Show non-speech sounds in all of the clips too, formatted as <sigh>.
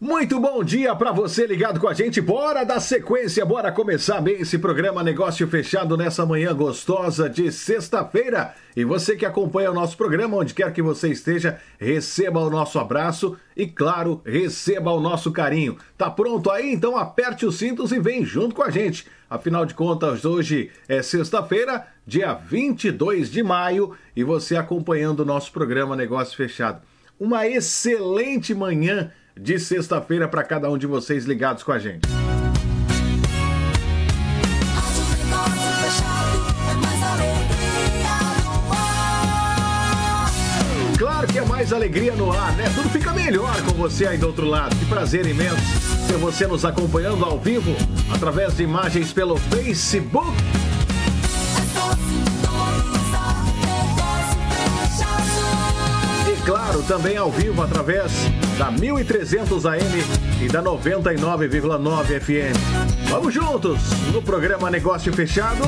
Muito bom dia para você ligado com a gente. Bora dar sequência, bora começar bem esse programa Negócio Fechado nessa manhã gostosa de sexta-feira. E você que acompanha o nosso programa, onde quer que você esteja, receba o nosso abraço e, claro, receba o nosso carinho. Tá pronto aí? Então aperte os cintos e vem junto com a gente. Afinal de contas, hoje é sexta-feira, dia 22 de maio, e você acompanhando o nosso programa Negócio Fechado. Uma excelente manhã de sexta-feira para cada um de vocês ligados com a gente. Claro que é mais alegria no ar, né? Tudo fica melhor com você aí do outro lado. Que prazer imenso ter você nos acompanhando ao vivo através de imagens pelo Facebook claro, também ao vivo através da 1300 AM e da 99,9 FM. Vamos juntos no programa Negócio Fechado.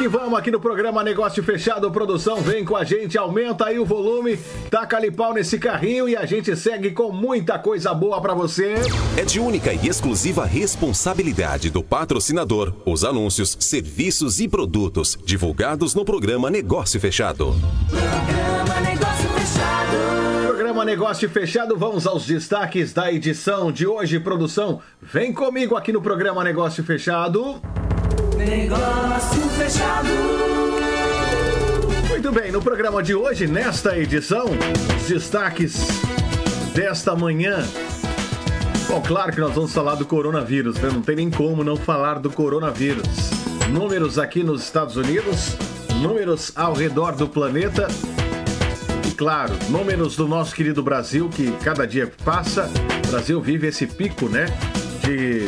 Que vamos aqui no programa Negócio Fechado. Produção, vem com a gente, aumenta aí o volume, taca ali pau nesse carrinho e a gente segue com muita coisa boa para você. É de única e exclusiva responsabilidade do patrocinador os anúncios, serviços e produtos divulgados no programa Negócio Fechado. Programa Negócio Fechado. Programa Negócio Fechado, vamos aos destaques da edição de hoje, produção. Vem comigo aqui no programa Negócio Fechado. Negócio fechado. Muito bem, no programa de hoje, nesta edição, os destaques desta manhã. Bom, claro que nós vamos falar do coronavírus, né? não tem nem como não falar do coronavírus. Números aqui nos Estados Unidos, números ao redor do planeta e, claro, números do nosso querido Brasil, que cada dia que passa, o Brasil vive esse pico, né? De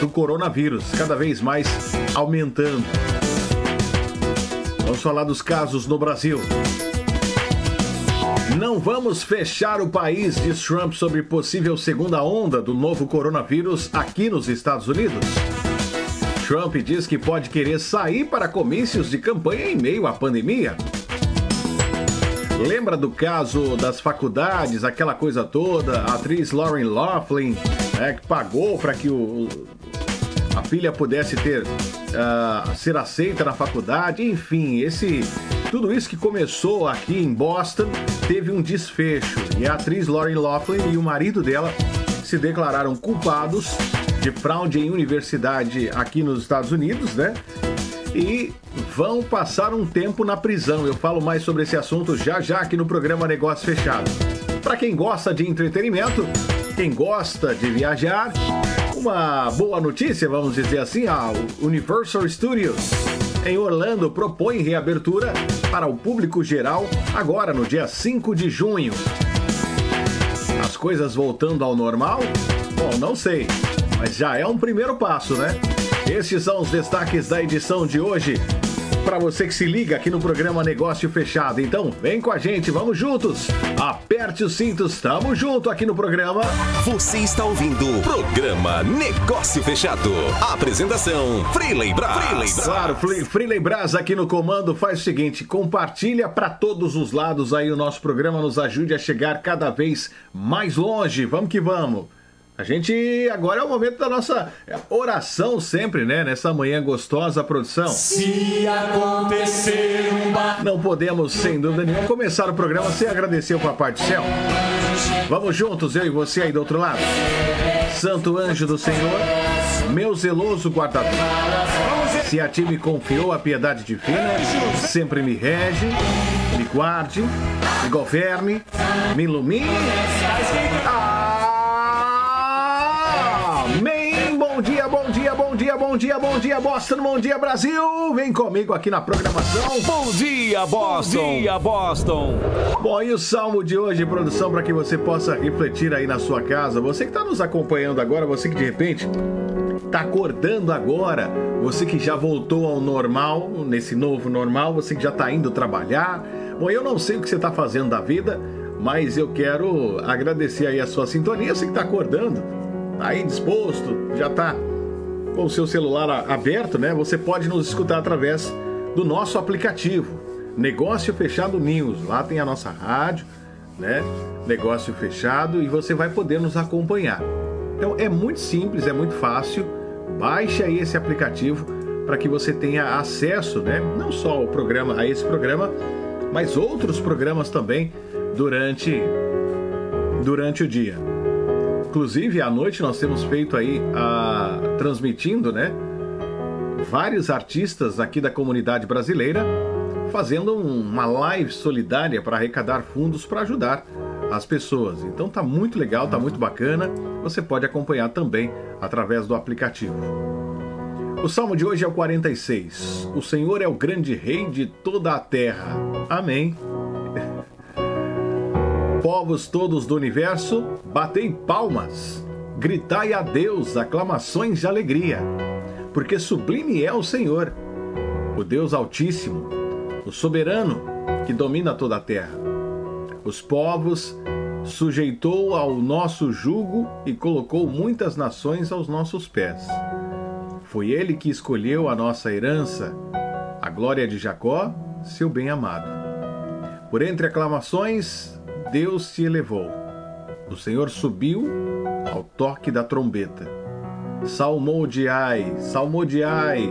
do coronavírus, cada vez mais aumentando. Vamos falar dos casos no Brasil. Não vamos fechar o país, diz Trump sobre possível segunda onda do novo coronavírus aqui nos Estados Unidos. Trump diz que pode querer sair para comícios de campanha em meio à pandemia. Lembra do caso das faculdades, aquela coisa toda? A atriz Lauren Laughlin, né, que pagou para que o, filha pudesse ter uh, ser aceita na faculdade, enfim, esse tudo isso que começou aqui em Boston teve um desfecho e a atriz Lauren Laughlin e o marido dela se declararam culpados de fraude em universidade aqui nos Estados Unidos, né? E vão passar um tempo na prisão. Eu falo mais sobre esse assunto já já aqui no programa Negócio Fechado. Para quem gosta de entretenimento, quem gosta de viajar, uma boa notícia, vamos dizer assim, a Universal Studios em Orlando propõe reabertura para o público geral agora no dia 5 de junho. As coisas voltando ao normal? Bom, não sei, mas já é um primeiro passo, né? Estes são os destaques da edição de hoje para você que se liga aqui no programa Negócio Fechado. Então, vem com a gente, vamos juntos. Aperte os cintos, tamo junto aqui no programa. Você está ouvindo o programa Negócio Fechado. Apresentação: Freeley Brás. Claro, Freeley Brás aqui no comando faz o seguinte, compartilha para todos os lados aí o nosso programa, nos ajude a chegar cada vez mais longe. Vamos que vamos. A gente agora é o momento da nossa oração sempre, né? Nessa manhã gostosa produção. Se acontecer um Não podemos, sem dúvida nenhuma, começar o programa sem agradecer o Papai do Céu. Vamos juntos, eu e você aí do outro lado. Santo anjo do Senhor, meu zeloso guardador. Se a ti me confiou a piedade divina, sempre me rege, me guarde, me governe, me ilumine. Bom dia, bom dia, Boston, bom dia, Brasil! Vem comigo aqui na programação. Bom dia, Boston! Bom dia, Boston! Bom, e o salmo de hoje, produção, para que você possa refletir aí na sua casa. Você que está nos acompanhando agora, você que de repente está acordando agora, você que já voltou ao normal, nesse novo normal, você que já está indo trabalhar. Bom, eu não sei o que você está fazendo da vida, mas eu quero agradecer aí a sua sintonia, você que está acordando Tá aí disposto, já está com o seu celular aberto, né? Você pode nos escutar através do nosso aplicativo. Negócio Fechado News. Lá tem a nossa rádio, né? Negócio Fechado e você vai poder nos acompanhar. Então é muito simples, é muito fácil. Baixe aí esse aplicativo para que você tenha acesso, né? Não só ao programa, a esse programa, mas outros programas também durante durante o dia. Inclusive à noite nós temos feito aí a transmitindo, né? Vários artistas aqui da comunidade brasileira fazendo uma live solidária para arrecadar fundos para ajudar as pessoas. Então tá muito legal, tá muito bacana. Você pode acompanhar também através do aplicativo. O salmo de hoje é o 46. O Senhor é o grande rei de toda a terra. Amém. <laughs> Povos todos do universo, batei palmas, gritai a Deus aclamações de alegria, porque sublime é o Senhor, o Deus Altíssimo, o soberano que domina toda a terra. Os povos sujeitou ao nosso jugo e colocou muitas nações aos nossos pés. Foi ele que escolheu a nossa herança, a glória de Jacó, seu bem-amado. Por entre aclamações, Deus se elevou. O Senhor subiu ao toque da trombeta. Salmodiai, salmodiai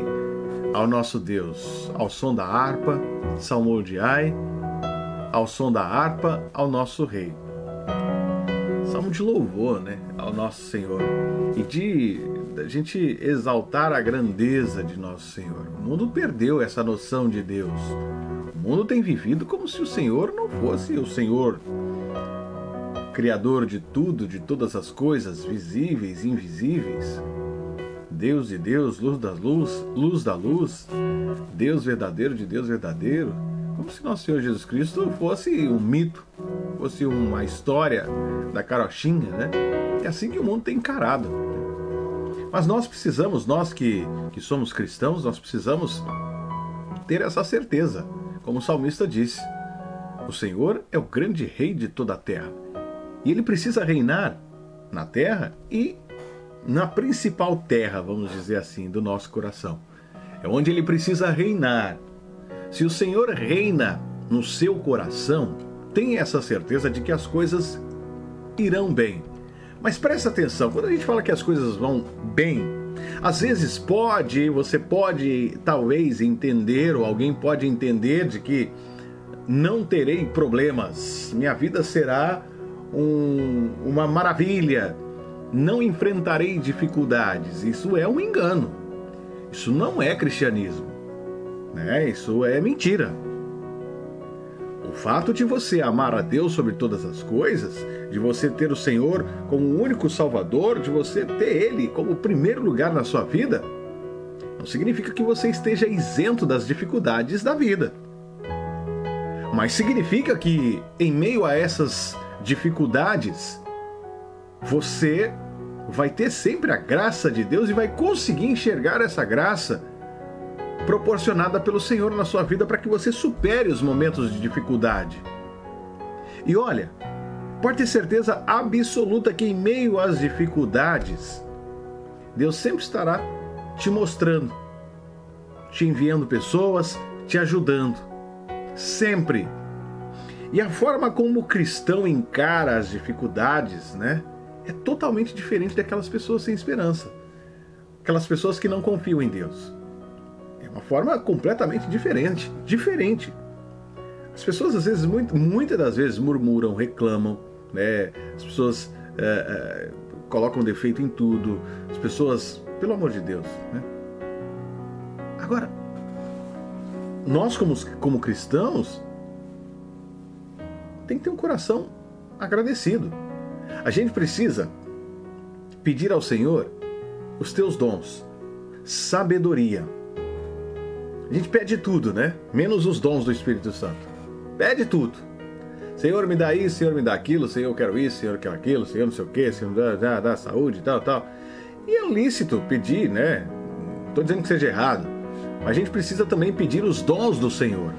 ao nosso Deus, ao som da harpa, salmodiai ao som da harpa ao nosso Rei. Salmo de louvor, né, ao nosso Senhor e de a gente exaltar a grandeza de nosso Senhor. O mundo perdeu essa noção de Deus. O mundo tem vivido como se o Senhor não fosse o Senhor criador de tudo, de todas as coisas visíveis e invisíveis. Deus de Deus, luz da luz, luz da luz, Deus verdadeiro de Deus verdadeiro como se nosso Senhor Jesus Cristo fosse um mito, fosse uma história da carochinha, né? É assim que o mundo tem encarado. Mas nós precisamos, nós que, que somos cristãos, nós precisamos ter essa certeza. Como o salmista disse, o Senhor é o grande rei de toda a terra. E ele precisa reinar na terra e na principal terra, vamos dizer assim, do nosso coração. É onde ele precisa reinar. Se o Senhor reina no seu coração, tenha essa certeza de que as coisas irão bem. Mas presta atenção, quando a gente fala que as coisas vão bem, às vezes pode, você pode talvez entender, ou alguém pode entender de que não terei problemas, minha vida será um, uma maravilha, não enfrentarei dificuldades. Isso é um engano. Isso não é cristianismo. Né? Isso é mentira. O fato de você amar a Deus sobre todas as coisas, de você ter o Senhor como o único Salvador, de você ter Ele como o primeiro lugar na sua vida, não significa que você esteja isento das dificuldades da vida. Mas significa que, em meio a essas dificuldades, você vai ter sempre a graça de Deus e vai conseguir enxergar essa graça proporcionada pelo Senhor na sua vida para que você supere os momentos de dificuldade. E olha, pode ter certeza absoluta que em meio às dificuldades, Deus sempre estará te mostrando, te enviando pessoas, te ajudando. Sempre. E a forma como o cristão encara as dificuldades, né, é totalmente diferente daquelas pessoas sem esperança. Aquelas pessoas que não confiam em Deus uma forma completamente diferente. Diferente. As pessoas, às vezes, muito, muitas das vezes, murmuram, reclamam, né? As pessoas é, é, colocam defeito em tudo. As pessoas, pelo amor de Deus, né? Agora, nós como, como cristãos, tem que ter um coração agradecido. A gente precisa pedir ao Senhor os teus dons, sabedoria, a gente pede tudo, né? Menos os dons do Espírito Santo. Pede tudo. Senhor, me dá isso, Senhor, me dá aquilo, Senhor, eu quero isso, Senhor, eu quero aquilo, Senhor, não sei o quê, Senhor, dá, dá, dá saúde, tal, tal. E é lícito pedir, né? Não estou dizendo que seja errado, mas a gente precisa também pedir os dons do Senhor.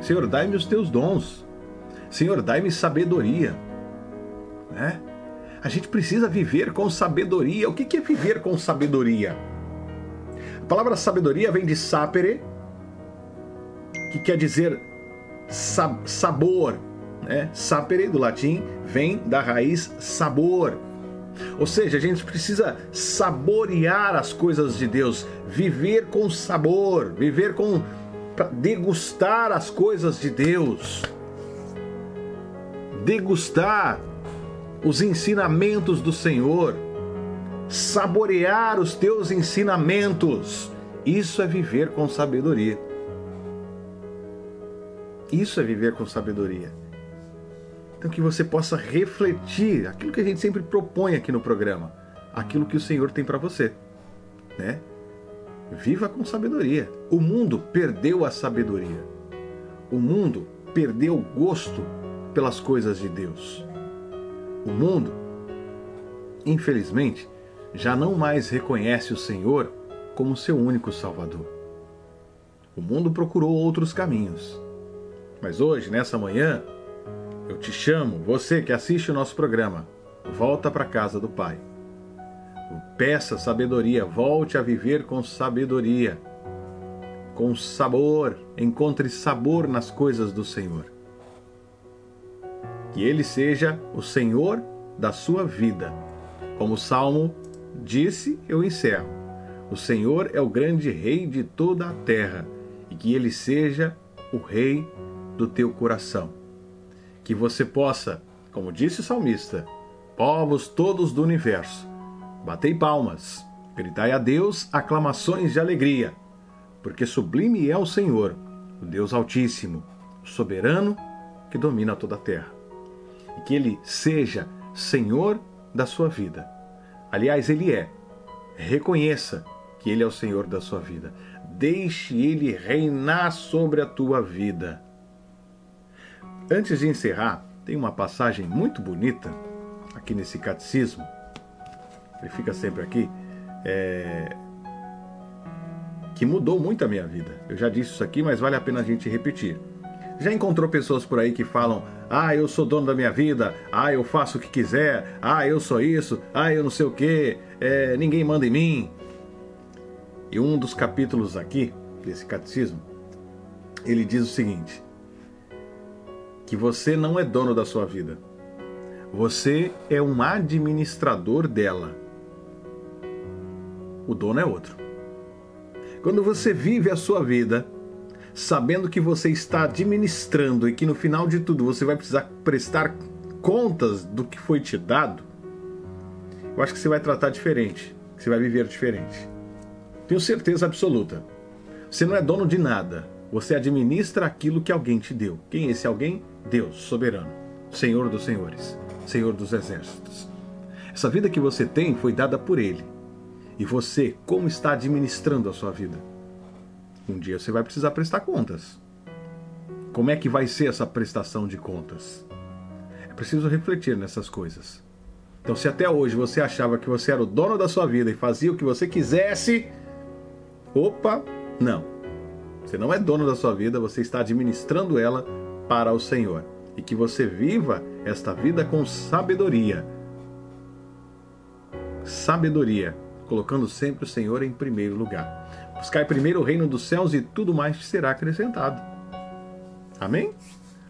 Senhor, dai-me os teus dons. Senhor, dai-me sabedoria. Né? A gente precisa viver com sabedoria. O que é viver com sabedoria? A palavra sabedoria vem de sapere, que quer dizer sabor. Né? Sapere, do latim, vem da raiz sabor. Ou seja, a gente precisa saborear as coisas de Deus, viver com sabor, viver com. degustar as coisas de Deus. Degustar os ensinamentos do Senhor, saborear os teus ensinamentos. Isso é viver com sabedoria. Isso é viver com sabedoria. Então que você possa refletir aquilo que a gente sempre propõe aqui no programa, aquilo que o Senhor tem para você, né? Viva com sabedoria. O mundo perdeu a sabedoria. O mundo perdeu o gosto pelas coisas de Deus. O mundo, infelizmente, já não mais reconhece o Senhor como seu único Salvador. O mundo procurou outros caminhos. Mas hoje, nessa manhã, eu te chamo, você que assiste o nosso programa, volta para a casa do Pai. Peça sabedoria, volte a viver com sabedoria, com sabor, encontre sabor nas coisas do Senhor. Que Ele seja o Senhor da sua vida. Como o Salmo disse, eu encerro. O Senhor é o grande Rei de toda a terra, e que Ele seja o Rei do teu coração que você possa, como disse o salmista, povos todos do universo, batei palmas, gritai a Deus aclamações de alegria, porque sublime é o Senhor, o Deus Altíssimo, o soberano que domina toda a terra. E que ele seja Senhor da sua vida. Aliás, ele é. Reconheça que ele é o Senhor da sua vida. Deixe ele reinar sobre a tua vida. Antes de encerrar, tem uma passagem muito bonita aqui nesse catecismo. Ele fica sempre aqui. É... Que mudou muito a minha vida. Eu já disse isso aqui, mas vale a pena a gente repetir. Já encontrou pessoas por aí que falam: ah, eu sou dono da minha vida, ah, eu faço o que quiser, ah, eu sou isso, ah, eu não sei o que, é, ninguém manda em mim. E um dos capítulos aqui desse catecismo, ele diz o seguinte: que você não é dono da sua vida. Você é um administrador dela. O dono é outro. Quando você vive a sua vida sabendo que você está administrando e que no final de tudo você vai precisar prestar contas do que foi te dado, eu acho que você vai tratar diferente, você vai viver diferente. Tenho certeza absoluta. Você não é dono de nada. Você administra aquilo que alguém te deu. Quem é esse alguém? Deus, soberano, Senhor dos senhores, Senhor dos exércitos. Essa vida que você tem foi dada por Ele. E você, como está administrando a sua vida? Um dia você vai precisar prestar contas. Como é que vai ser essa prestação de contas? É preciso refletir nessas coisas. Então, se até hoje você achava que você era o dono da sua vida e fazia o que você quisesse, opa, não. Você não é dono da sua vida, você está administrando ela para o Senhor e que você viva esta vida com sabedoria. Sabedoria, colocando sempre o Senhor em primeiro lugar. Buscai primeiro o reino dos céus e tudo mais te será acrescentado. Amém?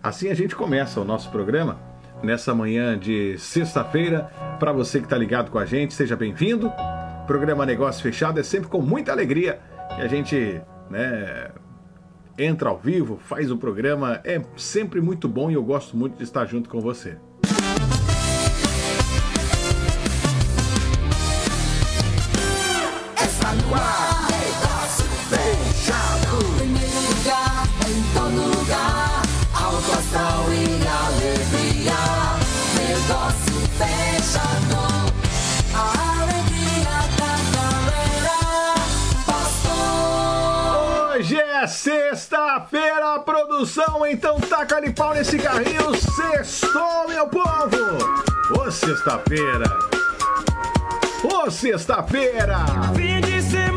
Assim a gente começa o nosso programa nessa manhã de sexta-feira. Para você que está ligado com a gente, seja bem-vindo. Programa Negócio Fechado é sempre com muita alegria que a gente né, entra ao vivo, faz o programa, é sempre muito bom e eu gosto muito de estar junto com você. Sexta-feira, produção, então taca-lhe pau nesse carrinho. Sextou, meu povo! Ô, sexta-feira! Ô, sexta-feira! Fim de semana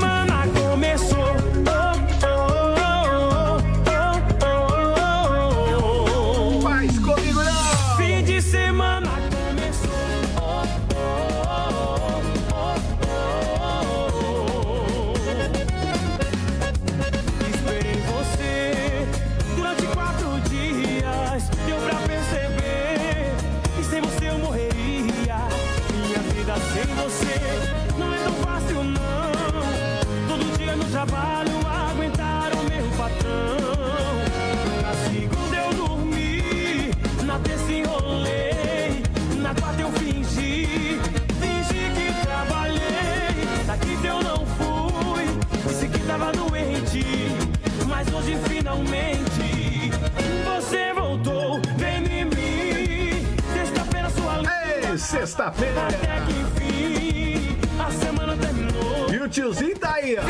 sexta-feira. Até que enfim, a semana terminou. E o tiozinho tá aí, ó.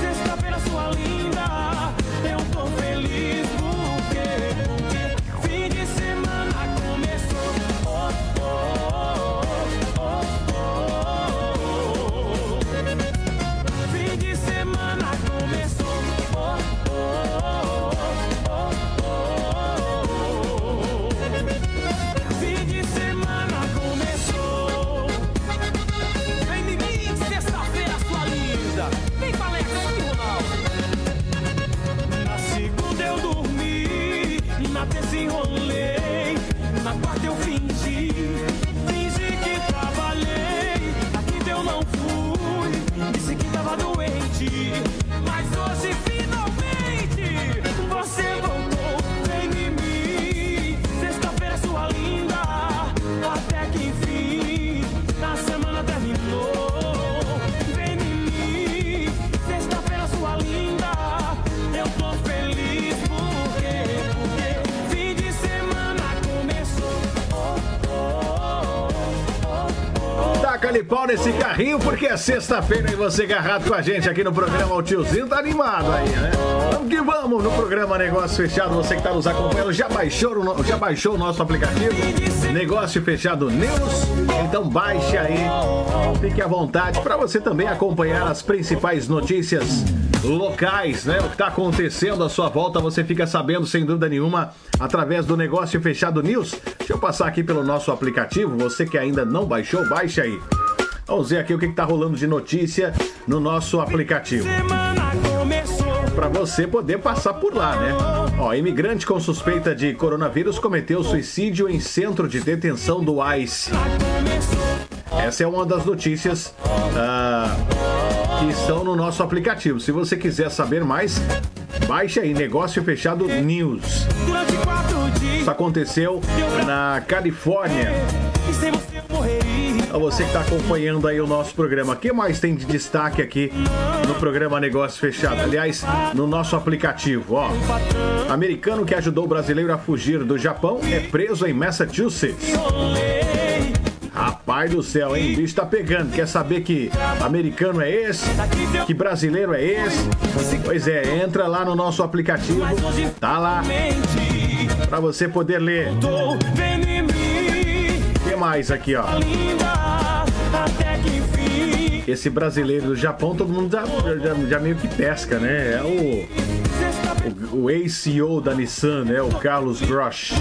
Sexta-feira, sua linda. Eu tô feliz porque Taca-lhe pau nesse carrinho porque é sexta-feira e você agarrado com a gente aqui no programa. O tiozinho tá animado aí, né? Vamos que vamos no programa Negócio Fechado. Você que tá nos acompanhando, já baixou, o já baixou o nosso aplicativo? Negócio Fechado News? Então baixe aí, fique à vontade para você também acompanhar as principais notícias locais, né? O que tá acontecendo à sua volta, você fica sabendo sem dúvida nenhuma através do Negócio Fechado News. Deixa eu passar aqui pelo nosso aplicativo. Você que ainda não baixou, baixe aí. Vamos ver aqui o que, que tá rolando de notícia no nosso aplicativo. Para você poder passar por lá, né? Ó, imigrante com suspeita de coronavírus cometeu suicídio em centro de detenção do ICE. Essa é uma das notícias ah, que estão no nosso aplicativo. Se você quiser saber mais, baixe aí Negócio Fechado News. Isso aconteceu na Califórnia. A você que está acompanhando aí o nosso programa. O que mais tem de destaque aqui no programa Negócio Fechado? Aliás, no nosso aplicativo, ó. Americano que ajudou o brasileiro a fugir do Japão é preso em Massachusetts. Rapaz do céu, hein? O bicho tá pegando. Quer saber que americano é esse? Que brasileiro é esse? Pois é, entra lá no nosso aplicativo. Tá lá para você poder ler. O que mais aqui, ó? Até que enfim. Esse brasileiro do Japão, todo mundo já, já, já meio que pesca, né? É o, o, o ex-CEO da Nissan, né? O Carlos Grosch.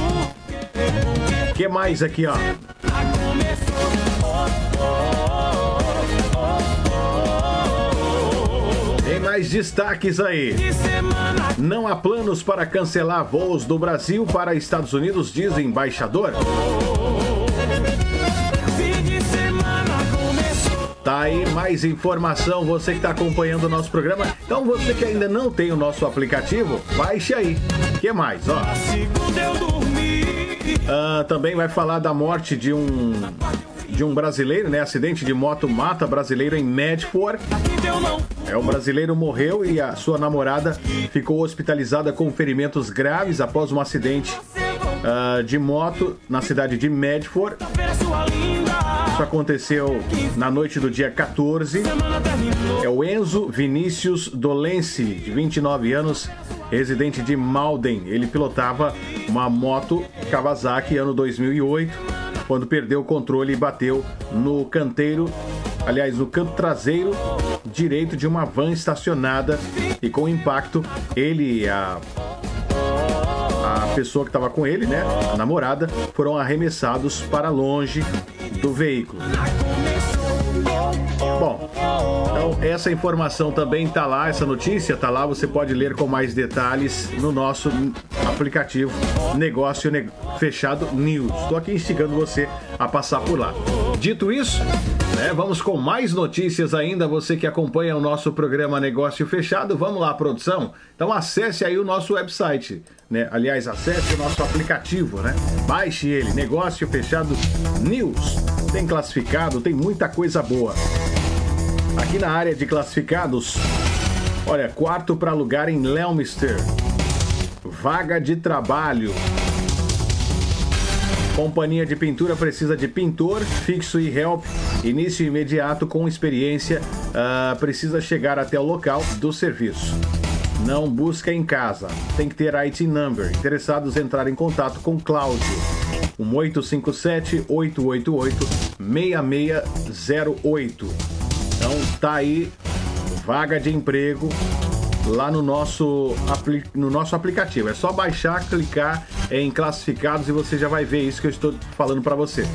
O que mais aqui, ó? Tem mais destaques aí. Não há planos para cancelar voos do Brasil para Estados Unidos, diz embaixador. Tá aí mais informação, você que está acompanhando o nosso programa. Então você que ainda não tem o nosso aplicativo, baixe aí. O que mais, ó? Ah, também vai falar da morte de um de um brasileiro, né? Acidente de moto mata brasileiro em Medford. É, o brasileiro morreu e a sua namorada ficou hospitalizada com ferimentos graves após um acidente ah, de moto na cidade de Medford. Isso aconteceu na noite do dia 14. Semana terminou. É o Enzo Vinícius Dolense, de 29 anos, residente de Malden. Ele pilotava uma moto Kawasaki ano 2008, quando perdeu o controle e bateu no canteiro, aliás, no canto traseiro direito de uma van estacionada e com impacto ele e a a pessoa que estava com ele, né, a namorada, foram arremessados para longe do veículo. Bom, então essa informação também tá lá, essa notícia tá lá, você pode ler com mais detalhes no nosso aplicativo Negócio Ne- Fechado News. Estou aqui instigando você a passar por lá. Dito isso, né, vamos com mais notícias ainda, você que acompanha o nosso programa Negócio Fechado, vamos lá, produção? Então acesse aí o nosso website, né? Aliás, acesse o nosso aplicativo, né? Baixe ele, Negócio Fechado News. Tem classificado, tem muita coisa boa. Aqui na área de classificados, olha, quarto para alugar em Leominster. Vaga de trabalho. Companhia de pintura precisa de pintor, fixo e help. Início imediato com experiência. Uh, precisa chegar até o local do serviço. Não busca em casa. Tem que ter IT number. Interessados entrar em contato com Cláudio. 1857-888-6608. Então tá aí, vaga de emprego lá no nosso, no nosso aplicativo. É só baixar, clicar em classificados e você já vai ver isso que eu estou falando para você.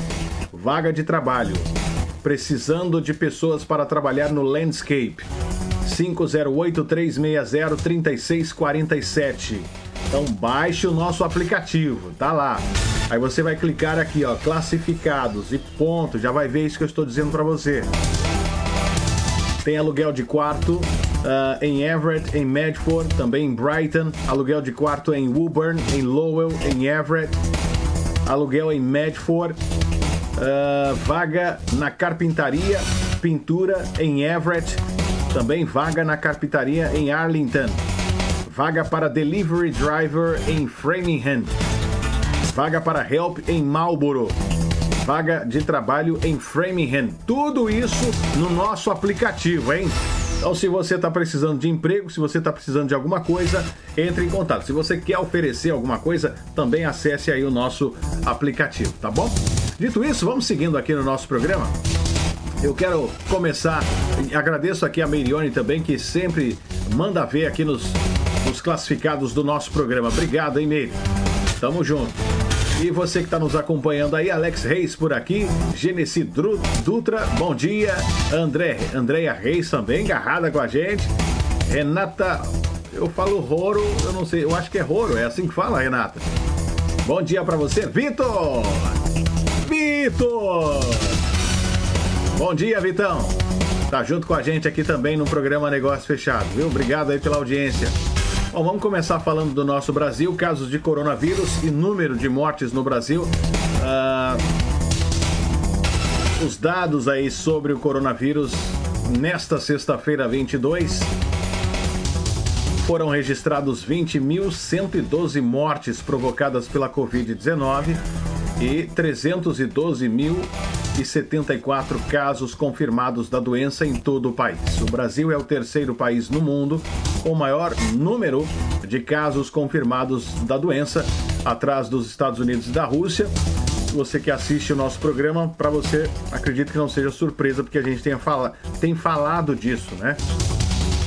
Vaga de trabalho. Precisando de pessoas para trabalhar no landscape. 508-360-3647. Então baixe o nosso aplicativo, tá lá. Aí você vai clicar aqui, ó, classificados e ponto, já vai ver isso que eu estou dizendo para você. Tem aluguel de quarto uh, em Everett, em Medford, também em Brighton, aluguel de quarto em Woburn, em Lowell, em Everett, aluguel em Medford, uh, vaga na carpintaria, pintura em Everett, também vaga na carpintaria em Arlington, vaga para delivery driver em Framingham, vaga para help em Marlborough. Vaga de trabalho em Framingham. Tudo isso no nosso aplicativo, hein? Então, se você está precisando de emprego, se você está precisando de alguma coisa, entre em contato. Se você quer oferecer alguma coisa, também acesse aí o nosso aplicativo, tá bom? Dito isso, vamos seguindo aqui no nosso programa. Eu quero começar, agradeço aqui a Meirione também, que sempre manda ver aqui nos, nos classificados do nosso programa. Obrigado, hein, Meire? Tamo junto. E você que está nos acompanhando aí, Alex Reis por aqui, Genesi Dutra, bom dia. André, Andréia Reis também, agarrada com a gente. Renata, eu falo Roro, eu não sei, eu acho que é Roro, é assim que fala, Renata. Bom dia para você, Vitor! Vitor! Bom dia, Vitão! Tá junto com a gente aqui também no programa Negócio Fechado, viu? Obrigado aí pela audiência. Bom, vamos começar falando do nosso Brasil, casos de coronavírus e número de mortes no Brasil. Ah, os dados aí sobre o coronavírus nesta sexta-feira 22 foram registrados 20.112 mortes provocadas pela Covid-19 e 312.074 casos confirmados da doença em todo o país. O Brasil é o terceiro país no mundo com maior número de casos confirmados da doença, atrás dos Estados Unidos e da Rússia. Você que assiste o nosso programa, para você, acredito que não seja surpresa, porque a gente tem, fala, tem falado disso, né?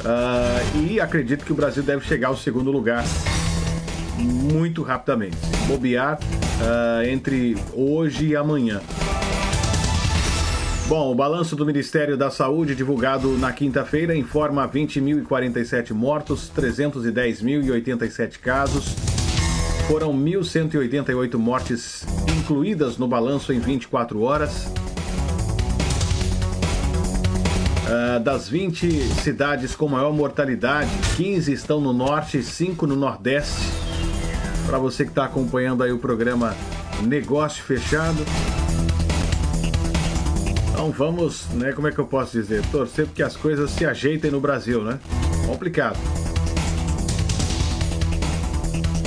Uh, e acredito que o Brasil deve chegar ao segundo lugar muito rapidamente. Bobear uh, entre hoje e amanhã. Bom, o balanço do Ministério da Saúde, divulgado na quinta-feira, informa 20.047 mortos, 310.087 casos. Foram 1.188 mortes incluídas no balanço em 24 horas. Uh, das 20 cidades com maior mortalidade, 15 estão no norte, 5 no nordeste para você que está acompanhando aí o programa Negócio Fechado. Então vamos, né, como é que eu posso dizer? Torcer porque as coisas se ajeitem no Brasil, né? Complicado.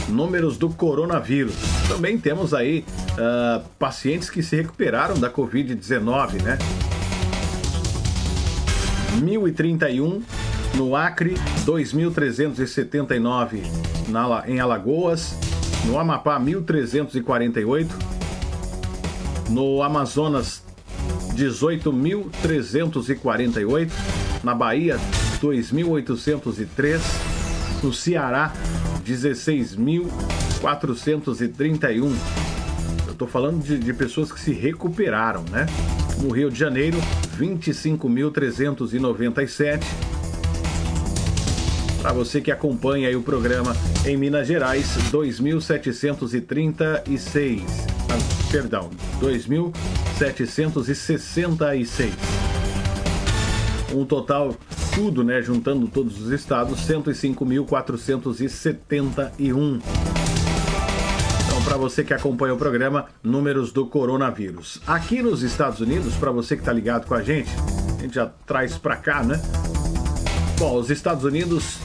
Números do coronavírus. Também temos aí uh, pacientes que se recuperaram da Covid-19, né? 1031 no Acre, 2.379 em Alagoas, no Amapá, 1.348. No Amazonas, 18.348. Na Bahia, 2.803. No Ceará, 16.431. Eu estou falando de, de pessoas que se recuperaram, né? No Rio de Janeiro, 25.397 para você que acompanha o programa em Minas Gerais, 2.736. Perdão, 2.766. Um total, tudo, né, juntando todos os estados, 105.471. Então, para você que acompanha o programa, números do coronavírus. Aqui nos Estados Unidos, para você que está ligado com a gente, a gente já traz para cá, né? Bom, os Estados Unidos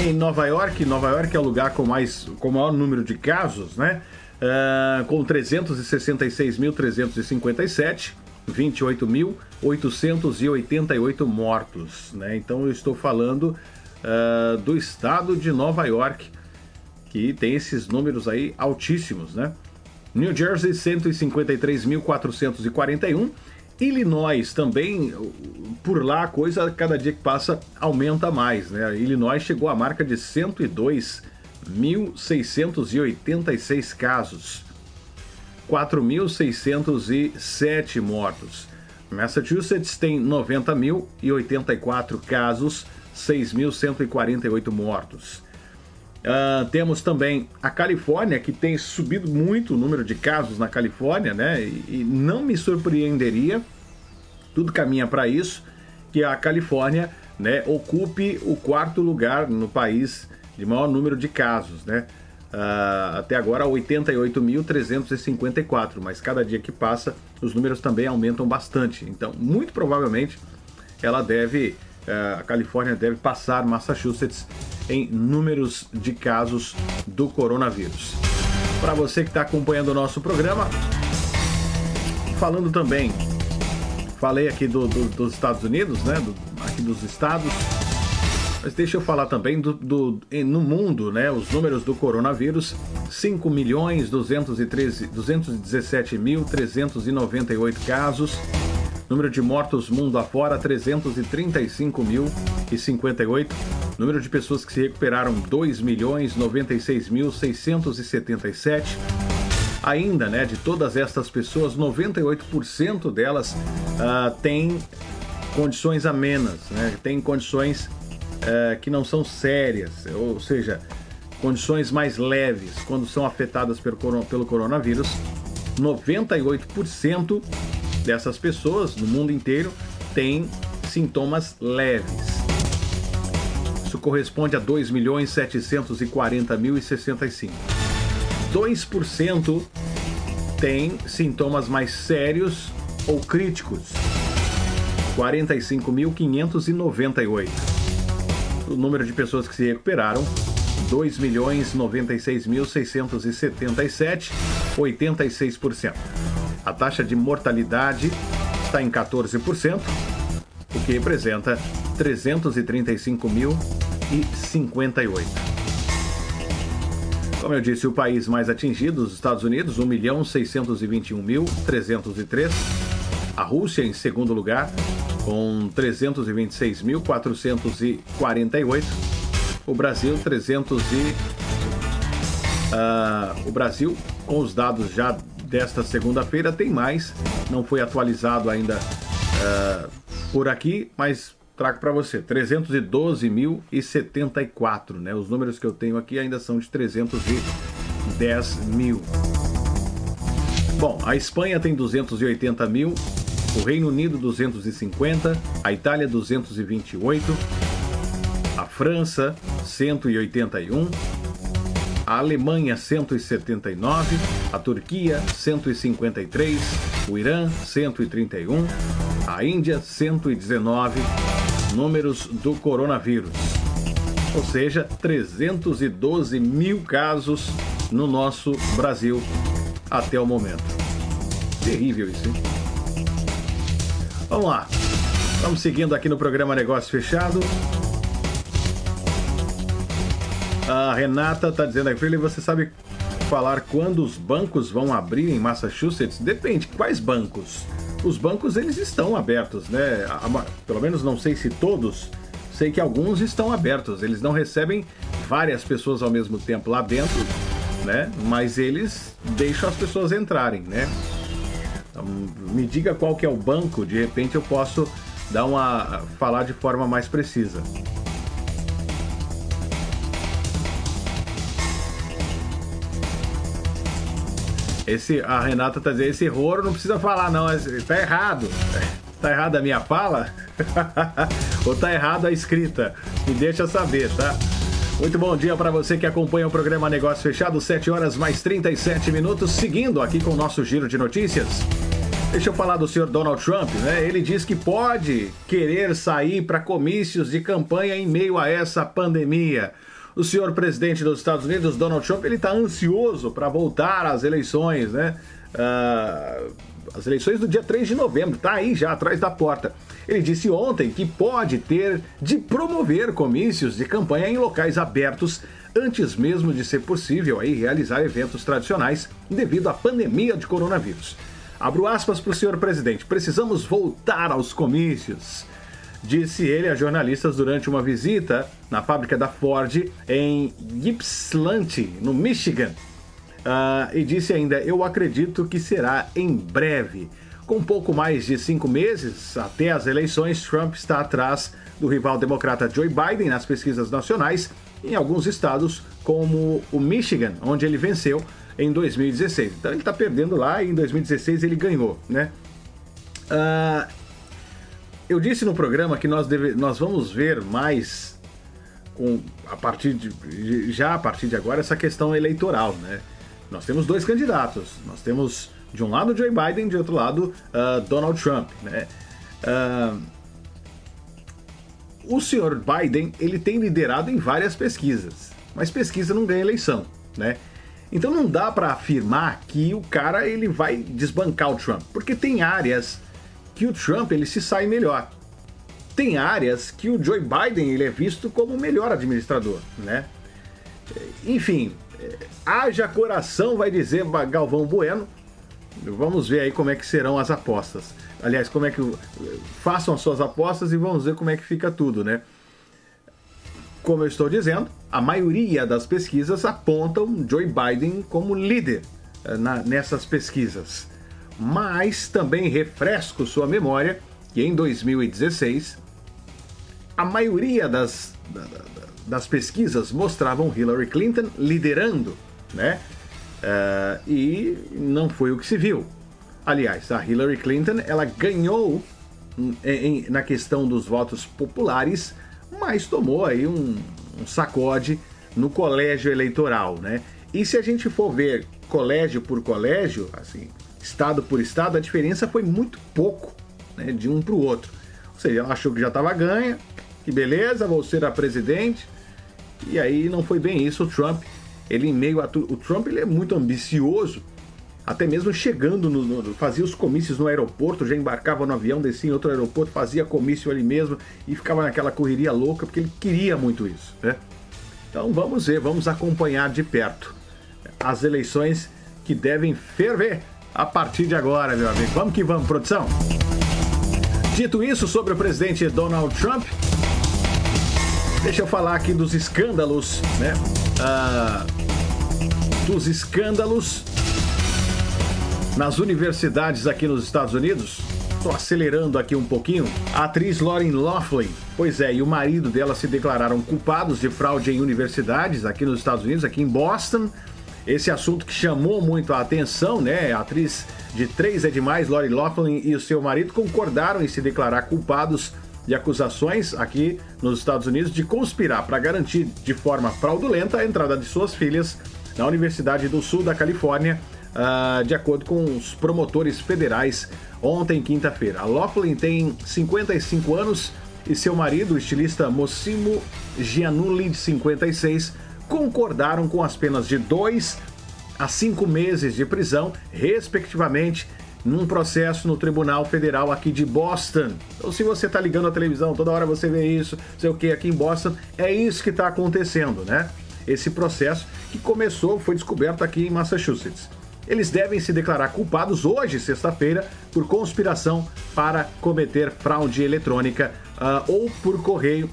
em Nova York. Nova York é o lugar com, mais, com o maior número de casos, né? Uh, com 366.357, 28.888 mortos, né? Então eu estou falando uh, do estado de Nova York, que tem esses números aí altíssimos, né? New Jersey, 153.441 Illinois também, por lá a coisa cada dia que passa aumenta mais, né? Illinois chegou à marca de 102.686 casos, 4.607 mortos. Massachusetts tem 90.084 casos, 6.148 mortos. Uh, temos também a Califórnia, que tem subido muito o número de casos na Califórnia, né? E, e não me surpreenderia, tudo caminha para isso, que a Califórnia né, ocupe o quarto lugar no país de maior número de casos, né? Uh, até agora 88.354, mas cada dia que passa os números também aumentam bastante. Então, muito provavelmente, ela deve, a Califórnia deve passar Massachusetts em números de casos do coronavírus. Para você que está acompanhando o nosso programa, falando também, falei aqui do, do, dos Estados Unidos, né? Do, aqui dos estados. Mas deixa eu falar também do, do, no mundo, né? Os números do coronavírus: 5 milhões 213, 217.398 casos. Número de mortos mundo afora: 335.058. Número de pessoas que se recuperaram: 2 milhões 96.677. Ainda, né, de todas estas pessoas, 98% delas uh, têm condições amenas, né, tem condições uh, que não são sérias, ou seja, condições mais leves quando são afetadas pelo, pelo coronavírus. 98% dessas pessoas no mundo inteiro têm sintomas leves. Isso corresponde a 2 milhões 740 mil e 65. 2% tem sintomas mais sérios ou críticos. 45.598. O número de pessoas que se recuperaram 2 milhões 96 mil 677, 86%. A taxa de mortalidade está em 14%, o que representa 335.058. Como eu disse, o país mais atingido, os Estados Unidos, 1.621.303. A Rússia em segundo lugar, com 326.448. O Brasil, 300 e... Uh, o Brasil, com os dados já desta segunda-feira, tem mais. Não foi atualizado ainda uh, por aqui, mas trago para você 312.074, né? Os números que eu tenho aqui ainda são de 310 mil. Bom, a Espanha tem 280 mil, o Reino Unido 250, a Itália 228, a França 181, a Alemanha 179, a Turquia 153, o Irã 131, a Índia 119 números do coronavírus. Ou seja, 312 mil casos no nosso Brasil até o momento. Terrível isso, hein? Vamos lá. Vamos seguindo aqui no programa Negócio Fechado. A Renata está dizendo aqui, você sabe falar quando os bancos vão abrir em Massachusetts? Depende, quais bancos? os bancos eles estão abertos, né? Pelo menos não sei se todos, sei que alguns estão abertos. Eles não recebem várias pessoas ao mesmo tempo lá dentro, né? Mas eles deixam as pessoas entrarem, né? Então, me diga qual que é o banco, de repente eu posso dar uma falar de forma mais precisa. Esse, a Renata tá dizendo, esse roro não precisa falar, não. Tá errado. <laughs> Tá errada a minha fala? <laughs> Ou tá errada a escrita? Me deixa saber, tá? Muito bom dia para você que acompanha o programa Negócio Fechado, 7 horas mais 37 minutos, seguindo aqui com o nosso giro de notícias. Deixa eu falar do senhor Donald Trump, né? Ele diz que pode querer sair para comícios de campanha em meio a essa pandemia. O senhor presidente dos Estados Unidos, Donald Trump, ele está ansioso para voltar às eleições, né? Uh, as eleições do dia 3 de novembro, tá aí já atrás da porta. Ele disse ontem que pode ter de promover comícios de campanha em locais abertos antes mesmo de ser possível aí realizar eventos tradicionais devido à pandemia de coronavírus. Abro aspas para o senhor presidente. Precisamos voltar aos comícios. Disse ele a jornalistas durante uma visita na fábrica da Ford em Ypsilanti, no Michigan. Uh, e disse ainda: Eu acredito que será em breve. Com pouco mais de cinco meses até as eleições, Trump está atrás do rival democrata Joe Biden nas pesquisas nacionais em alguns estados, como o Michigan, onde ele venceu em 2016. Então ele está perdendo lá e em 2016 ele ganhou, né? Uh, eu disse no programa que nós, deve, nós vamos ver mais com, a partir de, já a partir de agora essa questão eleitoral, né? Nós temos dois candidatos. Nós temos de um lado Joe Biden, de outro lado uh, Donald Trump, né? Uh, o senhor Biden ele tem liderado em várias pesquisas, mas pesquisa não ganha eleição, né? Então não dá para afirmar que o cara ele vai desbancar o Trump, porque tem áreas que o Trump ele se sai melhor. Tem áreas que o Joe Biden ele é visto como o melhor administrador, né? Enfim, haja coração, vai dizer Galvão Bueno. Vamos ver aí como é que serão as apostas. Aliás, como é que façam as suas apostas e vamos ver como é que fica tudo, né? Como eu estou dizendo, a maioria das pesquisas apontam Joe Biden como líder eh, na, nessas pesquisas. Mas também refresco sua memória que em 2016 a maioria das, das pesquisas mostravam Hillary Clinton liderando, né? Uh, e não foi o que se viu. Aliás, a Hillary Clinton ela ganhou em, em, na questão dos votos populares mas tomou aí um, um sacode no colégio eleitoral, né? E se a gente for ver colégio por colégio, assim, estado por estado, a diferença foi muito pouco, né, de um para o outro. Ou seja, ela achou que já estava ganha, que beleza, vou ser a presidente. E aí não foi bem isso. O Trump, ele em meio a tudo, o Trump ele é muito ambicioso até mesmo chegando, no, no, fazia os comícios no aeroporto, já embarcava no avião, descia em outro aeroporto, fazia comício ali mesmo e ficava naquela correria louca, porque ele queria muito isso, né? Então vamos ver, vamos acompanhar de perto as eleições que devem ferver a partir de agora, meu amigo. Vamos que vamos, produção! Dito isso sobre o presidente Donald Trump, deixa eu falar aqui dos escândalos, né? Ah, dos escândalos nas universidades aqui nos Estados Unidos. Estou acelerando aqui um pouquinho. A atriz Lauren Laughlin, pois é, e o marido dela se declararam culpados de fraude em universidades aqui nos Estados Unidos, aqui em Boston. Esse assunto que chamou muito a atenção, né? A atriz de Três é Demais, Lauren Laughlin e o seu marido concordaram em se declarar culpados de acusações aqui nos Estados Unidos de conspirar para garantir de forma fraudulenta a entrada de suas filhas na Universidade do Sul da Califórnia uh, de acordo com os promotores federais ontem, quinta-feira. A Laughlin tem 55 anos e seu marido, o estilista Mossimo Gianulli, de 56, concordaram com as penas de 2 a 5 meses de prisão, respectivamente, num processo no Tribunal Federal aqui de Boston. Então, se você está ligando a televisão, toda hora você vê isso, sei o que, aqui em Boston, é isso que está acontecendo, né? Esse processo que começou, foi descoberto aqui em Massachusetts. Eles devem se declarar culpados hoje, sexta-feira, por conspiração para cometer fraude eletrônica uh, ou por correio.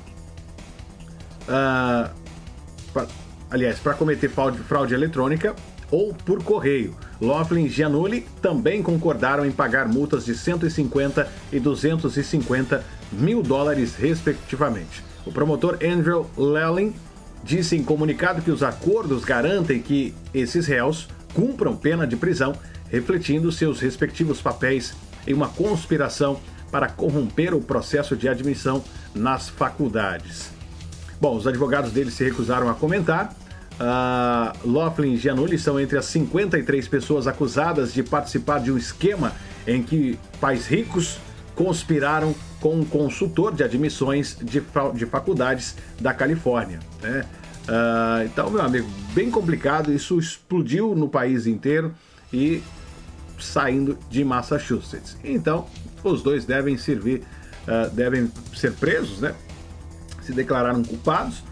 Uh, aliás, para cometer fraude, eletrônica ou por correio. Laughlin e Gianulli também concordaram em pagar multas de 150 e 250 mil dólares, respectivamente. O promotor Andrew Lelling disse em comunicado que os acordos garantem que esses réus cumpram pena de prisão, refletindo seus respectivos papéis em uma conspiração para corromper o processo de admissão nas faculdades. Bom, os advogados dele se recusaram a comentar. Uh, Laughlin e Gianulli são entre as 53 pessoas acusadas de participar de um esquema em que pais ricos conspiraram com um consultor de admissões de, de faculdades da Califórnia. Né? Uh, então, meu amigo, bem complicado, isso explodiu no país inteiro e saindo de Massachusetts. Então, os dois devem servir, uh, devem ser presos, né? Se declararam culpados.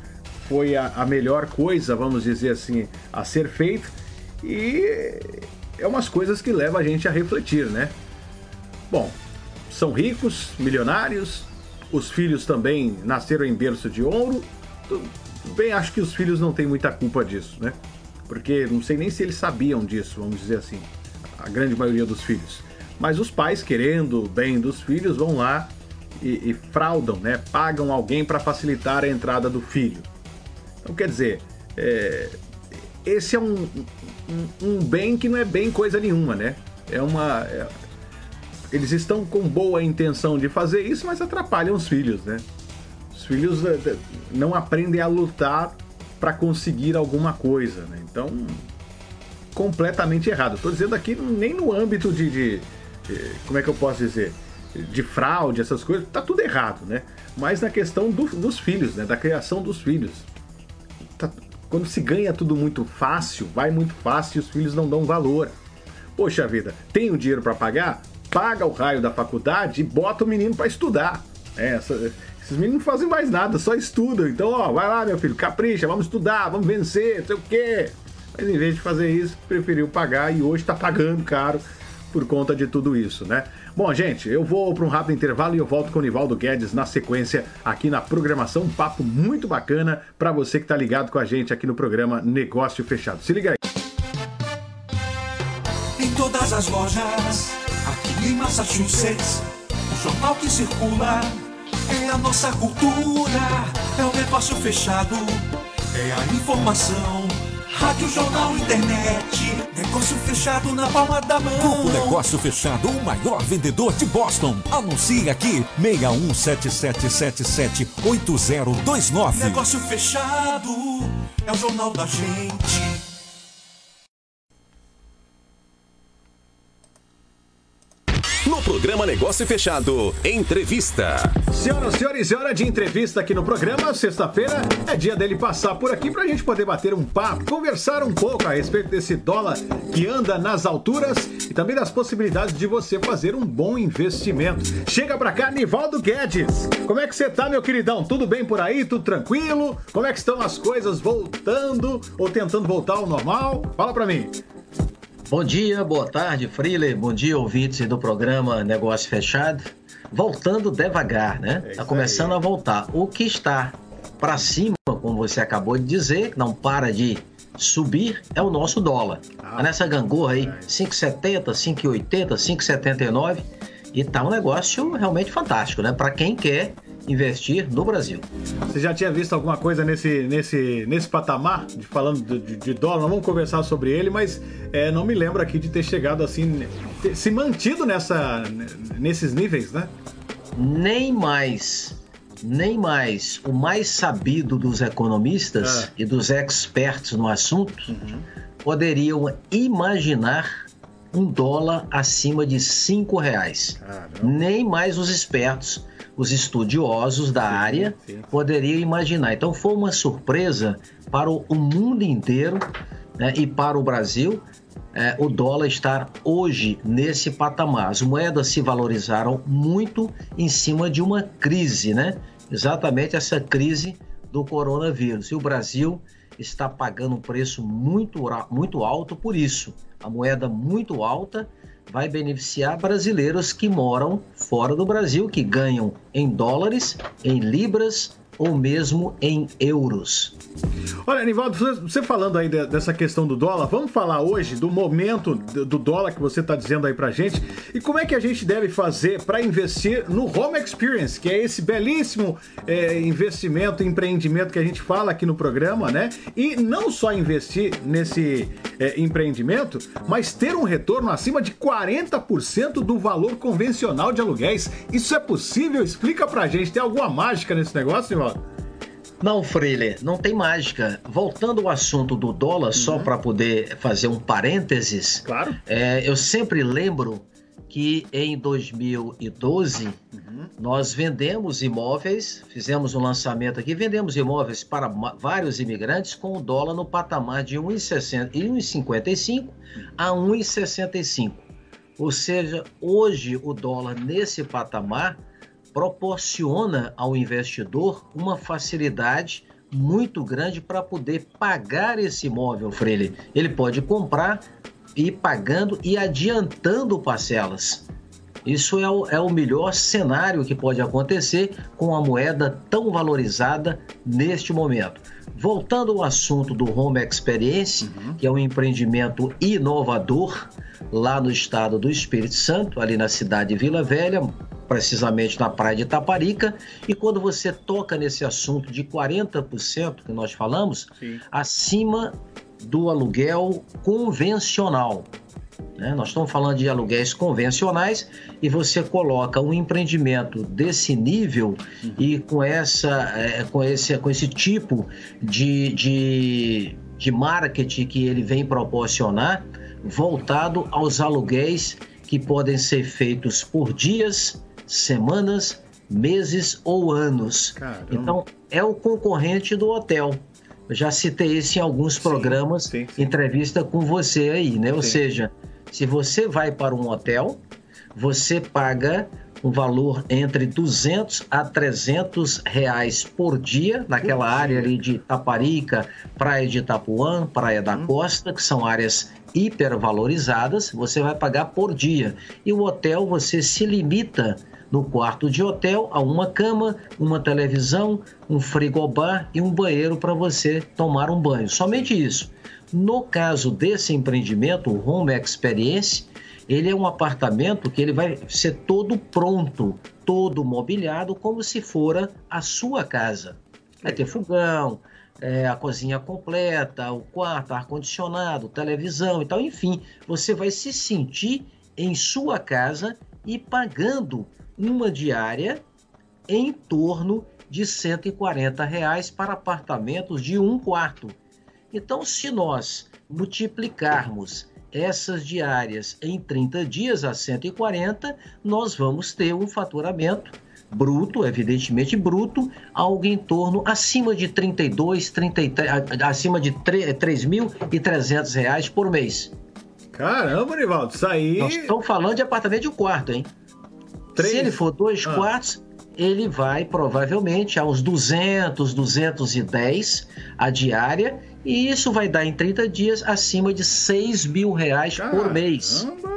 Foi a, a melhor coisa, vamos dizer assim, a ser feita. E é umas coisas que levam a gente a refletir, né? Bom, são ricos, milionários, os filhos também nasceram em berço de ouro. Bem, acho que os filhos não têm muita culpa disso, né? Porque não sei nem se eles sabiam disso, vamos dizer assim, a grande maioria dos filhos. Mas os pais, querendo o bem dos filhos, vão lá e, e fraudam, né? Pagam alguém para facilitar a entrada do filho. Então, quer dizer, é, esse é um, um, um, bem que não é bem coisa nenhuma, né? É uma. É, eles estão com boa intenção de fazer isso, mas atrapalham os filhos, né? Os filhos é, não aprendem a lutar para conseguir alguma coisa, né? Então, completamente errado. Estou dizendo aqui nem no âmbito de, de, de, como é que eu posso dizer, de fraude, essas coisas, tá tudo errado, né? Mas na questão do, dos filhos, né? Da criação dos filhos. Quando se ganha tudo muito fácil, vai muito fácil e os filhos não dão valor. Poxa vida, tem o dinheiro para pagar? Paga o raio da faculdade e bota o menino para estudar. É, esses meninos não fazem mais nada, só estudam. Então, ó, vai lá, meu filho, capricha, vamos estudar, vamos vencer, não sei o quê. Mas em vez de fazer isso, preferiu pagar e hoje está pagando caro por conta de tudo isso, né? Bom, gente, eu vou para um rápido intervalo e eu volto com o Nivaldo Guedes na sequência aqui na programação. Um papo muito bacana para você que está ligado com a gente aqui no programa Negócio Fechado. Se liga aí. Em todas as lojas, aqui em Massachusetts, o jornal que circula é a nossa cultura, é o negócio fechado, é a informação Rádio, jornal, internet. Negócio fechado na palma da mão. Grupo Negócio Fechado, o maior vendedor de Boston. Anuncie aqui: 6177778029. Negócio fechado é o jornal da gente. No programa Negócio Fechado, entrevista. Senhoras e senhores, é hora de entrevista aqui no programa. Sexta-feira é dia dele passar por aqui pra gente poder bater um papo, conversar um pouco a respeito desse dólar que anda nas alturas e também das possibilidades de você fazer um bom investimento. Chega pra cá, Nivaldo Guedes. Como é que você tá, meu queridão? Tudo bem por aí? Tudo tranquilo? Como é que estão as coisas voltando ou tentando voltar ao normal? Fala pra mim. Bom dia, boa tarde, Freeler. Bom dia, ouvintes do programa Negócio Fechado. Voltando devagar, né? Está é começando aí. a voltar. O que está para cima, como você acabou de dizer, não para de subir, é o nosso dólar. Ah, tá nessa gangorra aí, 5,70, 5,80, 5,79. E tá um negócio realmente fantástico, né? Para quem quer investir no Brasil. Você já tinha visto alguma coisa nesse, nesse, nesse patamar, de, falando de, de dólar? Não vamos conversar sobre ele, mas é, não me lembro aqui de ter chegado assim, ter, se mantido nessa, nesses níveis, né? Nem mais. Nem mais. O mais sabido dos economistas é. e dos experts no assunto uhum. poderiam imaginar um dólar acima de cinco reais. Nem mais os espertos os estudiosos da sim, área sim. poderiam imaginar. Então foi uma surpresa para o mundo inteiro né, e para o Brasil é, o dólar estar hoje nesse patamar. As moedas se valorizaram muito em cima de uma crise, né? Exatamente essa crise do coronavírus. E o Brasil está pagando um preço muito, muito alto por isso. A moeda muito alta vai beneficiar brasileiros que moram fora do Brasil, que ganham em dólares, em libras ou mesmo em euros. Olha, Nivaldo, você falando aí dessa questão do dólar, vamos falar hoje do momento do dólar que você está dizendo aí pra gente e como é que a gente deve fazer para investir no Home Experience, que é esse belíssimo é, investimento, empreendimento que a gente fala aqui no programa, né? E não só investir nesse é, empreendimento, mas ter um retorno acima de 40% do valor convencional de aluguéis. Isso é possível? Explica pra gente. Tem alguma mágica nesse negócio, Nivaldo? Não, Freire, não tem mágica. Voltando ao assunto do dólar, uhum. só para poder fazer um parênteses. Claro. É, eu sempre lembro que em 2012 nós vendemos imóveis, fizemos um lançamento aqui, vendemos imóveis para vários imigrantes com o dólar no patamar de 1,60 e 1,55 a 1,65. Ou seja, hoje o dólar nesse patamar proporciona ao investidor uma facilidade muito grande para poder pagar esse imóvel, Freire. Ele pode comprar e ir pagando e adiantando parcelas. Isso é o, é o melhor cenário que pode acontecer com a moeda tão valorizada neste momento. Voltando ao assunto do Home Experience, que é um empreendimento inovador lá no estado do Espírito Santo, ali na cidade de Vila Velha, precisamente na praia de Taparica. E quando você toca nesse assunto de 40% que nós falamos, Sim. acima do aluguel convencional. né? Nós estamos falando de aluguéis convencionais e você coloca um empreendimento desse nível e com, essa, eh, com, esse, com esse tipo de, de, de marketing que ele vem proporcionar, voltado aos aluguéis que podem ser feitos por dias, semanas, meses ou anos. Caramba. Então, é o concorrente do hotel. Eu já citei isso em alguns programas, sim, sim. entrevista com você aí, né? Ou seja, se você vai para um hotel, você paga um valor entre 200 a 300 reais por dia naquela Por área ali de Taparica, Praia de Itapuã, Praia da Uhum. Costa, que são áreas hipervalorizadas, você vai pagar por dia. E o hotel você se limita no quarto de hotel a uma cama, uma televisão, um frigobar e um banheiro para você tomar um banho. Somente isso. No caso desse empreendimento, o Home Experience, ele é um apartamento que ele vai ser todo pronto, todo mobiliado, como se fora a sua casa. Vai ter fogão, é, a cozinha completa, o quarto, ar-condicionado, televisão e tal. Enfim, você vai se sentir em sua casa e pagando uma diária em torno de 140 reais para apartamentos de um quarto. Então, se nós multiplicarmos essas diárias em 30 dias a 140, nós vamos ter um faturamento bruto, evidentemente bruto, algo em torno acima de 32, 33, a- acima de 3.300 reais por mês. Caramba, Nivaldo, isso aí. Nós estamos falando de apartamento de um quarto, hein? Se ele for dois Ah. quartos, ele vai provavelmente a uns 200, 210 a diária, e isso vai dar em 30 dias acima de 6 mil reais por mês. Caramba!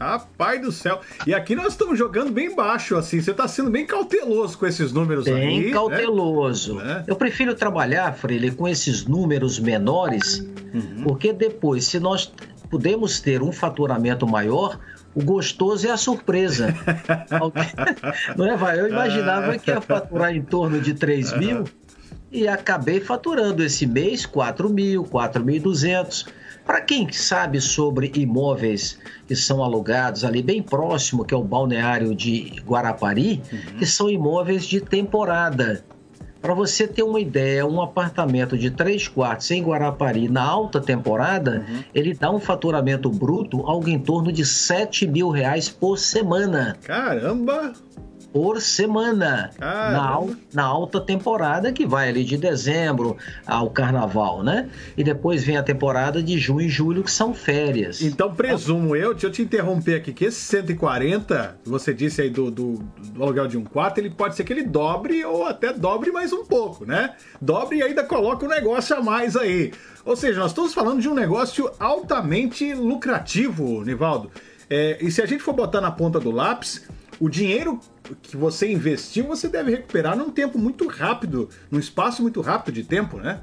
Rapaz do céu. E aqui nós estamos jogando bem baixo, assim. Você está sendo bem cauteloso com esses números aí. Bem né? cauteloso. Né? Eu prefiro trabalhar, Freire, com esses números menores, Uhum. porque depois, se nós podemos ter um faturamento maior, o gostoso é a surpresa. <laughs> <laughs> Não é, vai? Eu imaginava que ia faturar em torno de 3 mil e acabei faturando esse mês 4 mil, 4.200. Para quem sabe sobre imóveis que são alugados ali bem próximo, que é o balneário de Guarapari, que são imóveis de temporada. Para você ter uma ideia, um apartamento de três quartos em Guarapari na alta temporada, ele dá um faturamento bruto algo em torno de 7 mil reais por semana. Caramba! Por semana. Na, na alta temporada, que vai ali de dezembro ao carnaval, né? E depois vem a temporada de junho e julho, que são férias. Então presumo eu, deixa eu te interromper aqui, que esse 140, que você disse aí do, do, do aluguel de um quarto, ele pode ser que ele dobre ou até dobre mais um pouco, né? Dobre e ainda coloca um negócio a mais aí. Ou seja, nós estamos falando de um negócio altamente lucrativo, Nivaldo. É, e se a gente for botar na ponta do lápis, o dinheiro que você investiu, você deve recuperar num tempo muito rápido, num espaço muito rápido de tempo, né?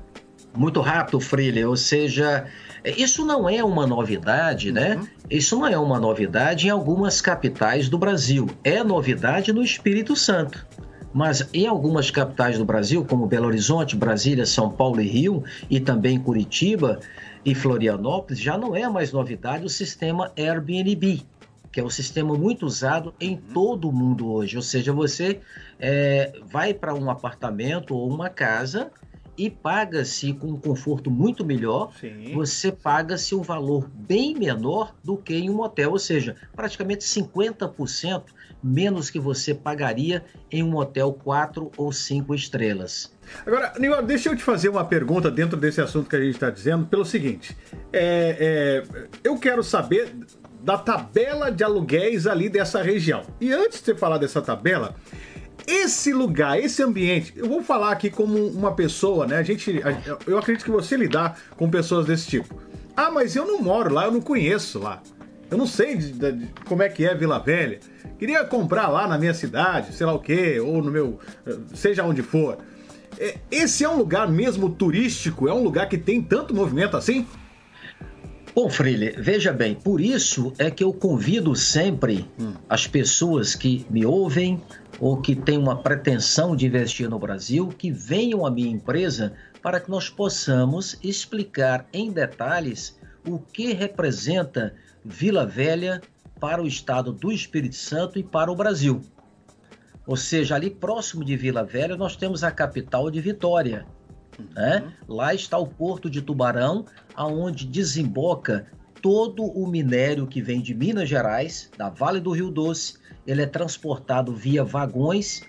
muito rápido, Freeler, ou seja, isso não é uma novidade, né? Isso não é uma novidade em algumas capitais do Brasil. É novidade no Espírito Santo. Mas em algumas capitais do Brasil, como Belo Horizonte, Brasília, São Paulo e Rio, e também Curitiba e Florianópolis, já não é mais novidade o sistema Airbnb, que é um sistema muito usado em todo o mundo hoje. Ou seja, você é, vai para um apartamento ou uma casa e paga-se com um conforto muito melhor, Sim. você paga-se um valor bem menor do que em um hotel, ou seja, praticamente 50% menos que você pagaria em um hotel 4 ou 5 estrelas. Agora, Nivaldo, deixa eu te fazer uma pergunta dentro desse assunto que a gente está dizendo, pelo seguinte: é, é, eu quero saber da tabela de aluguéis ali dessa região. E antes de você falar dessa tabela, esse lugar, esse ambiente, eu vou falar aqui como uma pessoa, né? A gente, a- eu acredito que você lidar com pessoas desse tipo. Ah, mas eu não moro lá, eu não conheço lá. Eu não sei de- de- de como é que é Vila Velha. Queria comprar lá na minha cidade, sei lá o quê, ou no meu, seja onde for. É, Esse é um lugar mesmo turístico? É um lugar que tem tanto movimento assim? Bom, Freire, veja bem, por isso é que eu convido sempre as pessoas que me ouvem ou que têm uma pretensão de investir no Brasil que venham à minha empresa para que nós possamos explicar em detalhes o que representa Vila Velha para o estado do Espírito Santo e para o Brasil. Ou seja, ali próximo de Vila Velha nós temos a capital de Vitória. Né? Lá está o Porto de Tubarão, aonde desemboca todo o minério que vem de Minas Gerais, da Vale do Rio Doce. Ele é transportado via vagões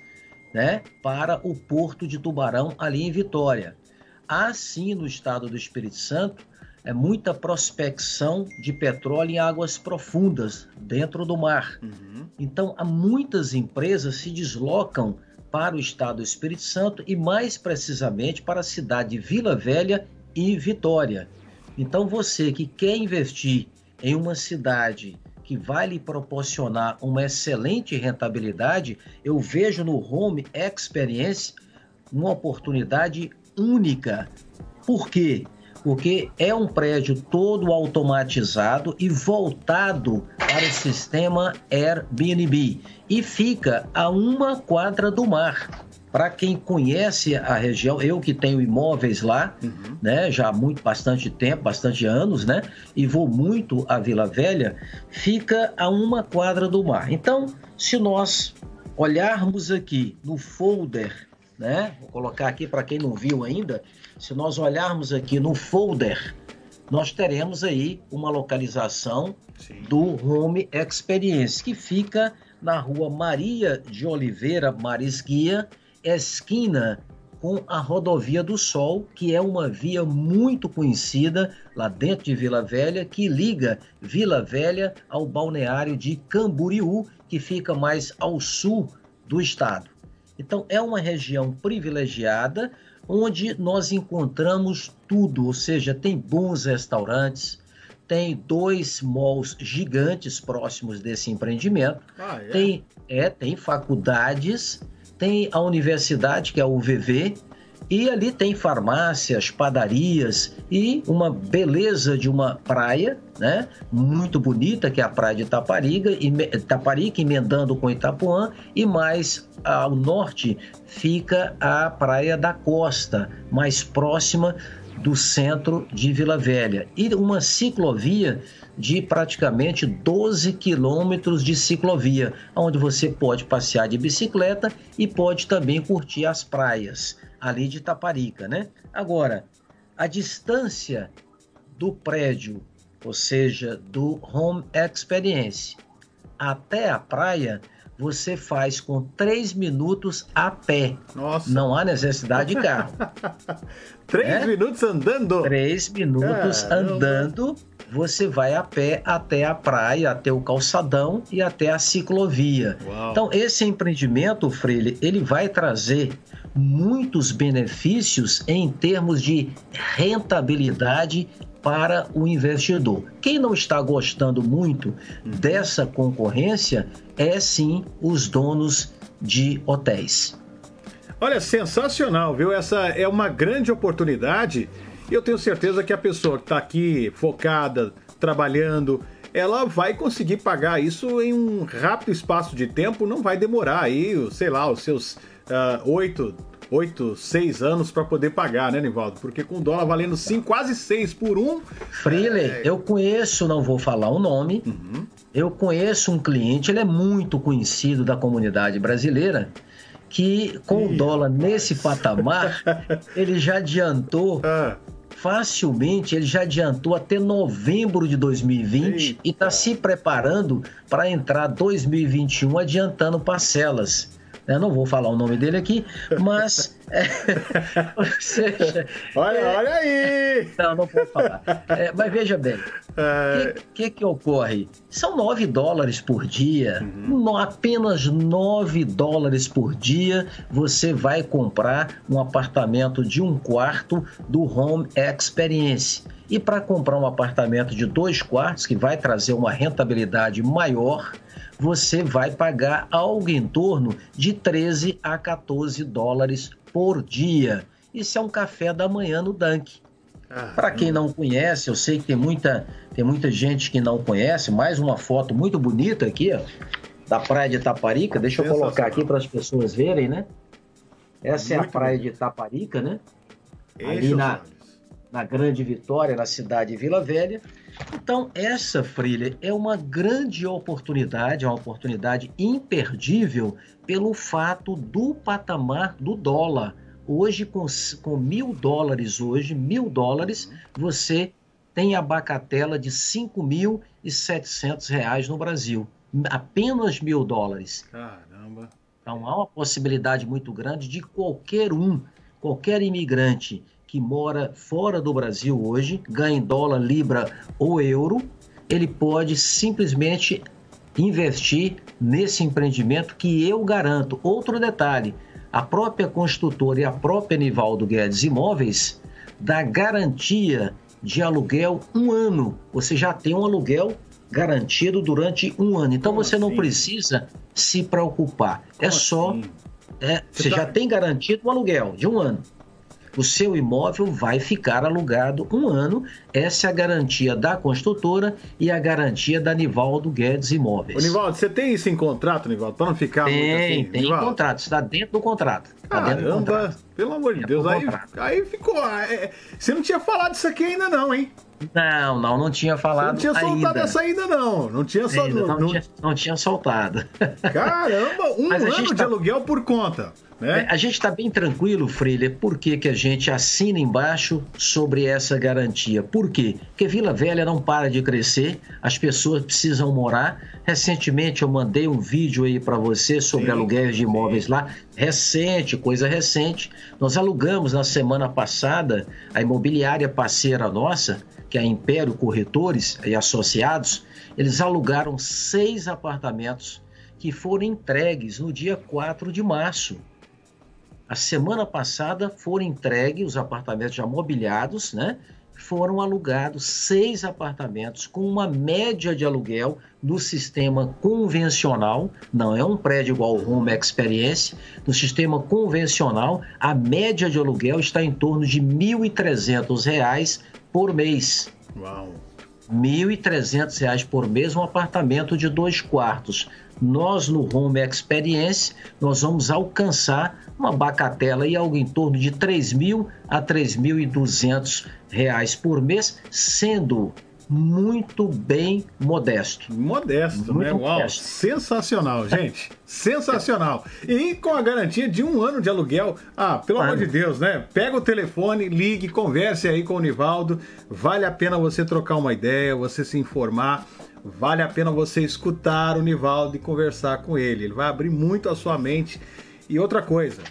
né, para o Porto de Tubarão, ali em Vitória. Há sim no estado do Espírito Santo é muita prospecção de petróleo em águas profundas, dentro do mar. Então, há muitas empresas se deslocam para o estado do Espírito Santo e, mais precisamente, para a cidade de Vila Velha e Vitória. Então, você que quer investir em uma cidade que vai lhe proporcionar uma excelente rentabilidade, eu vejo no Home Experience uma oportunidade única. Por quê? Porque é um prédio todo automatizado e voltado para o sistema Airbnb e fica a uma quadra do mar. Para quem conhece a região, eu que tenho imóveis lá, né, já há muito bastante tempo, bastante anos, né, e vou muito a Vila Velha, fica a uma quadra do mar. Então, se nós olharmos aqui no folder, né, vou colocar aqui para quem não viu ainda, se nós olharmos aqui no folder, nós teremos aí uma localização do Home Experience, que fica na rua Maria de Oliveira Marisguia, esquina com a Rodovia do Sol, que é uma via muito conhecida lá dentro de Vila Velha, que liga Vila Velha ao balneário de Camboriú, que fica mais ao sul do estado. Então é uma região privilegiada onde nós encontramos tudo, ou seja, tem bons restaurantes, tem dois malls gigantes próximos desse empreendimento, Ah, é? tem, é, tem faculdades, tem a universidade, que é a UVV, e ali tem farmácias, padarias e uma beleza de uma praia, né? Muito bonita, que é a praia de Itaparica, eme- Itaparica, emendando com Itapuã, e mais ao norte fica a praia da Costa, mais próxima do centro de Vila Velha. E uma ciclovia de praticamente 12 quilômetros de ciclovia, onde você pode passear de bicicleta e pode também curtir as praias ali de Taparica, né? Agora, a distância do prédio, ou seja, do Home Experience, até a praia, você faz com 3 minutos a pé. Nossa, Não há necessidade de carro. <laughs> três é? minutos andando. Três minutos Caramba. andando, você vai a pé até a praia, até o calçadão e até a ciclovia. Uau. Então, esse empreendimento, Freire, ele vai trazer muitos benefícios em termos de rentabilidade para o investidor. Quem não está gostando muito dessa concorrência é sim os donos de hotéis. Olha, sensacional, viu? Essa é uma grande oportunidade. Eu tenho certeza que a pessoa que está aqui focada, trabalhando, ela vai conseguir pagar isso em um rápido espaço de tempo. Não vai demorar aí, sei lá, os seus ah, oito, oito, seis anos para poder pagar, né, Nivaldo? Porque com o dólar valendo cinco, quase seis por um, Freeler, eu conheço, não vou falar o nome, eu conheço um cliente, ele é muito conhecido da comunidade brasileira, que com o dólar nesse patamar, <laughs> ele já adiantou Ah, facilmente, ele já adiantou até novembro de 2020 Eita. e está se preparando para entrar 2021 adiantando parcelas. Eu não vou falar o nome dele aqui, mas. É, <laughs> ou seja, olha, é, olha aí! não, não vou falar. É, mas veja bem, o É, que, que, que ocorre? São 9 dólares por dia, Uhum. no- apenas 9 dólares por dia você vai comprar um apartamento de um quarto do Home Experience. E para comprar um apartamento de dois quartos, que vai trazer uma rentabilidade maior, você vai pagar algo em torno de 13 a 14 dólares por dia. Isso é um café da manhã no Dunk. ah, Para quem não conhece, eu sei que tem muita, tem muita gente que não conhece. Mais uma foto muito bonita aqui, ó, da praia de Taparica. Deixa eu colocar aqui para as pessoas verem, né? Essa é a praia de Taparica, né? ali os na-. Na Grande Vitória, na cidade de Vila Velha. Então, essa, Frilha, é uma grande oportunidade, é uma oportunidade imperdível pelo fato do patamar do dólar. Hoje, com, com mil dólares, hoje, mil dólares, você tem a bacatela de 5.700 reais no Brasil. Apenas mil dólares. Caramba. Então há uma possibilidade muito grande de qualquer um, qualquer imigrante que mora fora do Brasil hoje, ganha em dólar, libra ou euro, ele pode simplesmente investir nesse empreendimento que eu garanto. Outro detalhe, a própria construtora e a própria Nivaldo Guedes Imóveis dá garantia de aluguel um ano. Você já tem um aluguel garantido durante um ano. Então Como você não assim? precisa se preocupar. é Como só assim? é, Você você tá- já tem garantido o aluguel de um ano. O seu imóvel vai ficar alugado um ano. Essa é a garantia da construtora e a garantia da Nivaldo Guedes Ô, Imóveis. Nivaldo, você tem isso em contrato, Nivaldo? Para não ficar muito tem, assim? tem Nivaldo? contrato. Está dentro do contrato. Está dentro do contrato. pelo amor de É Deus. Aí, aí ficou. é, você não tinha falado isso aqui ainda, não, hein? Não, não, não tinha Você falado não tinha soltado ainda. essa ainda, não. Não tinha só. Ainda, não, não- tinha, não tinha soltado. Caramba, <laughs> um ano gente de tá- aluguel por conta. Né? A gente está bem tranquilo, Freire, por que, que a gente assina embaixo sobre essa garantia? Por quê? Porque Vila Velha não para de crescer, as pessoas precisam morar. Recentemente eu mandei um vídeo aí para você sobre Sim, aluguéis de sim. imóveis lá, recente, coisa recente. Nós alugamos na semana passada a imobiliária parceira nossa, que é a Império Corretores e Associados, eles alugaram seis apartamentos que foram entregues no dia 4 de março. A semana passada foram entregues os apartamentos já mobiliados, né? Foram alugados seis apartamentos com uma média de aluguel no sistema convencional, não é um prédio igual o Home Experience, no sistema convencional, a média de aluguel está em torno de R$ 1.300 por mês. Uau. R$ 1.300 por mês um apartamento de dois quartos. Nós no Home Experience nós vamos alcançar uma bacatela e algo em torno de R$ 3.000 a 3.200 reais por mês, sendo muito bem modesto. Modesto, Muito né? Uau, modesto. sensacional, gente. sensacional. E com a garantia de um ano de aluguel. Ah, pelo amor de Deus, né? Pega o telefone, ligue, converse aí com o Nivaldo. Vale a pena você trocar uma ideia, você se informar. Vale a pena você escutar o Nivaldo e conversar com ele. Ele vai abrir muito a sua mente. E outra coisa,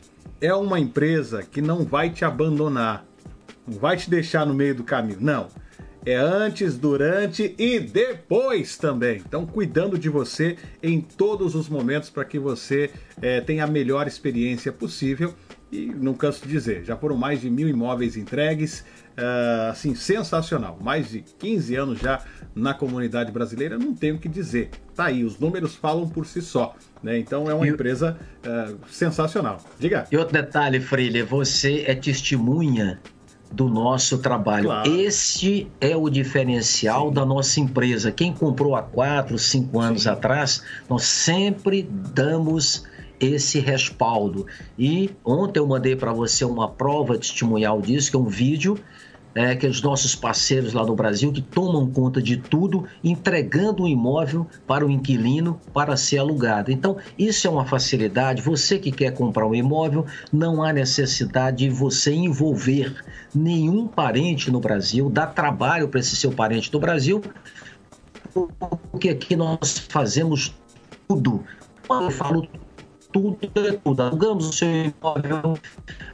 é uma empresa que não vai te abandonar. Não vai te deixar no meio do caminho. Não. É antes, durante e depois também. Então, cuidando de você em todos os momentos para que você eh, tenha a melhor experiência possível. E não canso de dizer, já foram mais de mil imóveis entregues, ah, assim, sensacional. Mais de 15 anos já na comunidade brasileira, não tenho o que dizer. Tá aí, os números falam por si só. Né? Então, é uma E empresa ah, sensacional. Diga. E outro detalhe, Freire, você é testemunha do nosso trabalho. Claro. Este é o diferencial da nossa empresa. Quem comprou há quatro, cinco anos Sim. atrás, nós sempre damos esse respaldo. E ontem eu mandei para você uma prova testemunhal disso, que é um vídeo é, que os nossos parceiros lá no Brasil que tomam conta de tudo, entregando o imóvel para o inquilino para ser alugado. Então, isso é uma facilidade. Você que quer comprar um imóvel, não há necessidade de você envolver nenhum parente no Brasil, dar trabalho para esse seu parente no Brasil, porque aqui nós fazemos tudo. Quando eu falo tudo é tudo. Alugamos o seu imóvel,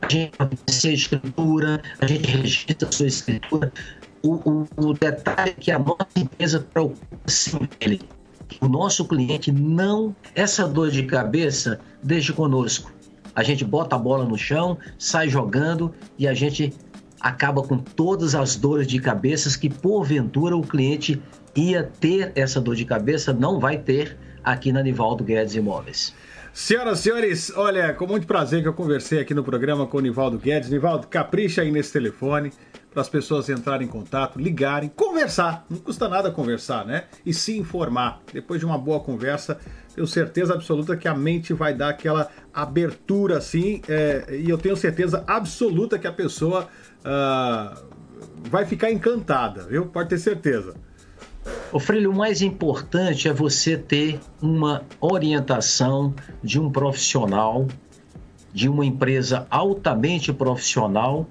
a gente faz a escritura, a gente registra a sua escritura. O, o, o detalhe é que a nossa empresa preocupa-se com ele. O nosso cliente não. Essa dor de cabeça, deixe conosco. A gente bota a bola no chão, sai jogando e a gente acaba com todas as dores de cabeça que porventura o cliente ia ter essa dor de cabeça, não vai ter aqui na Nivaldo Guedes Imóveis. Senhoras e senhores, olha, com muito prazer que eu conversei aqui no programa com o Nivaldo Guedes. Nivaldo, capricha aí nesse telefone para as pessoas entrarem em contato, ligarem, conversar. Não custa nada conversar, né? E se informar. Depois de uma boa conversa, tenho certeza absoluta que a mente vai dar aquela abertura assim. É, e eu tenho certeza absoluta que a pessoa uh, vai ficar encantada, viu? Pode ter certeza. O Freire, o mais importante é você ter uma orientação de um profissional, de uma empresa altamente profissional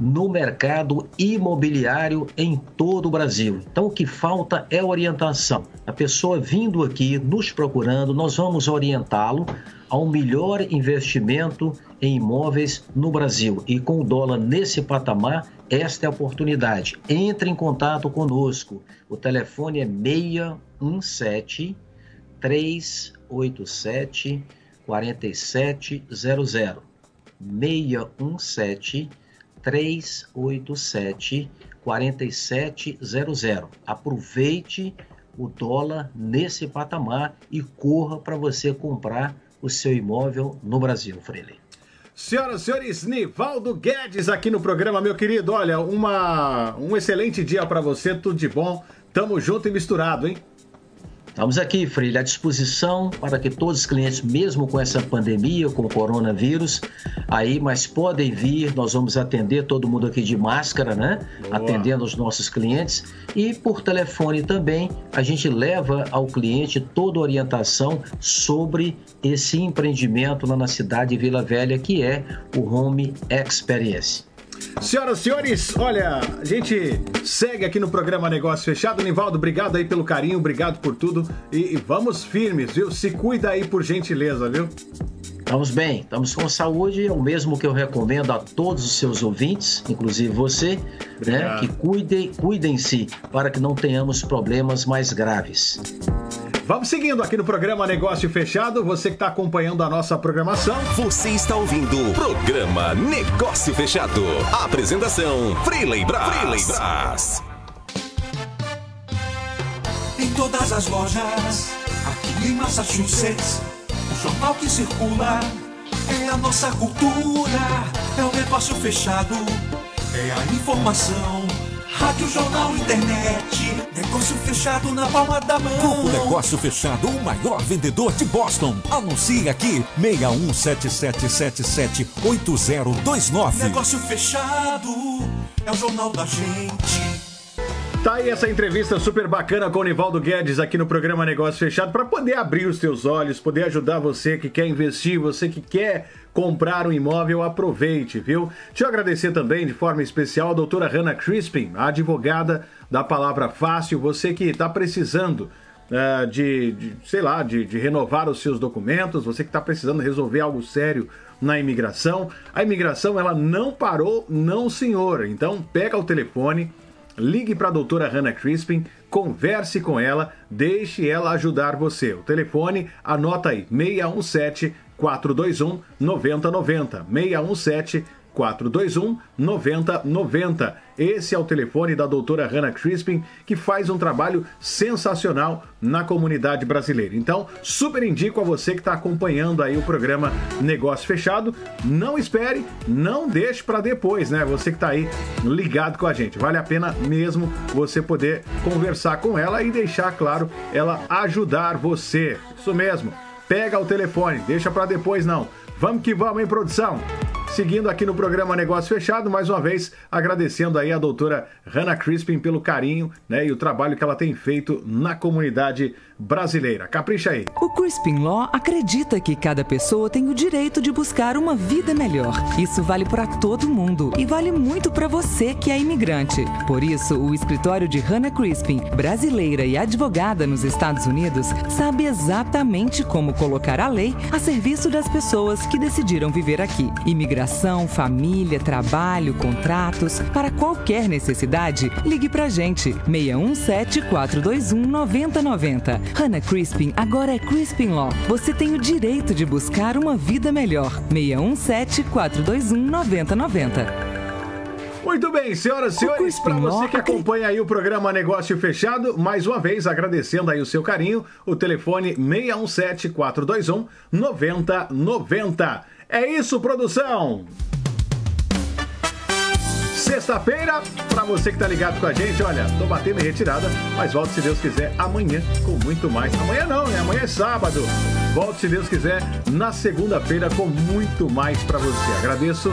no mercado imobiliário em todo o Brasil. Então, o que falta é orientação. A pessoa vindo aqui, nos procurando, nós vamos orientá-lo ao melhor investimento em imóveis no Brasil. E com o dólar nesse patamar, esta é a oportunidade. Entre em contato conosco. O telefone é 617 387 4700. 617 387 4700. Aproveite o dólar nesse patamar e corra para você comprar o seu imóvel no Brasil, Freire. Senhoras e senhores, Nivaldo Guedes aqui no programa, meu querido. Olha, uma, um excelente dia para você, tudo de bom. Tamo junto e misturado, hein? Estamos aqui, Freire, à disposição para que todos os clientes, mesmo com essa pandemia, com o coronavírus, aí, mas podem vir, nós vamos atender todo mundo aqui de máscara, né? Boa. Atendendo os nossos clientes. E por telefone também, a gente leva ao cliente toda a orientação sobre esse empreendimento lá na cidade de Vila Velha, que é o Home Experience. Senhoras e senhores, olha, a gente segue aqui no programa Negócio Fechado. Nivaldo, obrigado aí pelo carinho, obrigado por tudo. E, e vamos firmes, viu? Se cuida aí por gentileza, viu? Estamos bem, estamos com saúde, é o mesmo que eu recomendo a todos os seus ouvintes, inclusive você, né, que cuidem, cuidem-se para que não tenhamos problemas mais graves. Vamos seguindo aqui no programa Negócio Fechado. Você que está acompanhando a nossa programação. Você está ouvindo o programa Negócio Fechado. Apresentação: Freeley Brás. Freeley Brás. Em todas as lojas, aqui em Massachusetts, jornal que circula é a nossa cultura. É o negócio fechado, é a informação Rádio, jornal, internet. Negócio fechado na palma da mão. Grupo Negócio Fechado, o maior vendedor de Boston. Anuncie aqui: 6177778029. Negócio fechado é o jornal da gente. Tá aí essa entrevista super bacana com o Nivaldo Guedes aqui no programa Negócio Fechado para poder abrir os teus olhos, poder ajudar você que quer investir, você que quer comprar um imóvel, aproveite, viu? Eu agradecer também de forma especial a doutora Hannah Crispin, a advogada da Palavra Fácil, você que está precisando uh, de, de, sei lá, de, de renovar os seus documentos, você que está precisando resolver algo sério na imigração. A imigração, ela não parou, não senhor. Então, pega o telefone, ligue para a doutora Hannah Crispin, converse com ela, deixe ela ajudar você. O telefone, anota aí, 617 421 9090 617 421 9090. Esse é o telefone da doutora Hannah Crispin, que faz um trabalho sensacional na comunidade brasileira. Então, super indico a você que está acompanhando aí o programa Negócio Fechado. Não espere, não deixe para depois, né? Você que está aí ligado com a gente. Vale a pena mesmo você poder conversar com ela e deixar, claro, ela ajudar você. Isso mesmo. Pega o telefone, deixa para depois não. Vamos que vamos, em produção. Seguindo aqui no programa Negócio Fechado, mais uma vez agradecendo aí a doutora Hannah Crispin pelo carinho né, e o trabalho que ela tem feito na comunidade brasileira. Capricha aí. O Crispin Law acredita que cada pessoa tem o direito de buscar uma vida melhor. Isso vale para todo mundo e vale muito para você que é imigrante. Por isso, o escritório de Hannah Crispin, brasileira e advogada nos Estados Unidos, sabe exatamente como colocar a lei a serviço das pessoas que decidiram viver aqui. Imigração, família, trabalho, contratos, para qualquer necessidade, ligue pra gente 617 421 9090. Hannah Crispin agora é Crispin Law. Você tem o direito de buscar uma vida melhor. 617 421 9090. Muito bem, senhoras e senhores, para você que acompanha aí o programa Negócio Fechado, mais uma vez agradecendo aí o seu carinho, o telefone 617 421 9090. É isso, produção! Sexta-feira, para você que tá ligado com a gente, olha, tô batendo em retirada, mas volto se Deus quiser amanhã com muito mais. Amanhã não, né? Amanhã é sábado. Volto se Deus quiser na segunda-feira com muito mais para você. Agradeço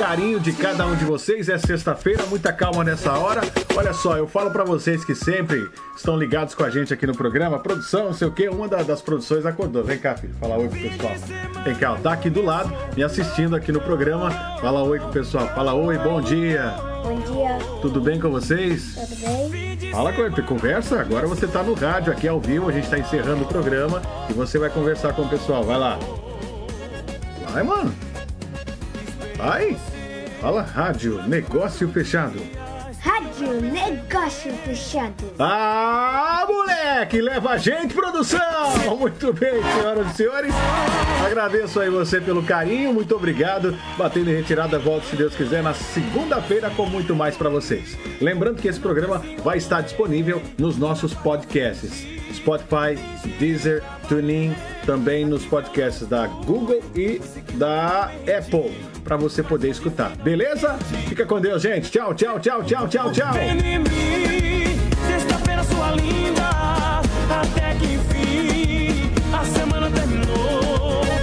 carinho de cada um de vocês. É sexta-feira, muita calma nessa hora. Olha só, eu falo para vocês que sempre estão ligados com a gente aqui no programa. Produção, não sei o quê, uma da- das produções acordou. Vem cá, filho, fala oi pro pessoal. Vem cá, ó, tá aqui do lado, me assistindo aqui no programa. Fala oi pro pessoal. Fala oi, bom dia. Bom dia, Tudo bem com vocês? tudo bem? Fala com ele, conversa. Agora você tá no rádio aqui ao vivo, a gente tá encerrando o programa e você vai conversar com o pessoal. Vai lá. Vai, mano. Vai. Fala rádio, negócio fechado. Rádio Negócio Fechado. Ah, moleque, leva a gente, produção! Muito bem, senhoras e senhores. Agradeço aí você pelo carinho, muito obrigado. Batendo em retirada, volto se Deus quiser na segunda-feira com muito mais para vocês. Lembrando que esse programa vai estar disponível nos nossos podcasts. Spotify, Deezer, TuneIn, também nos podcasts da Google e da Apple, para você poder escutar. Beleza? Fica com Deus, gente. Tchau, tchau, tchau, tchau, tchau, tchau. Sexta-feira sua linda, até que enfim a semana terminou.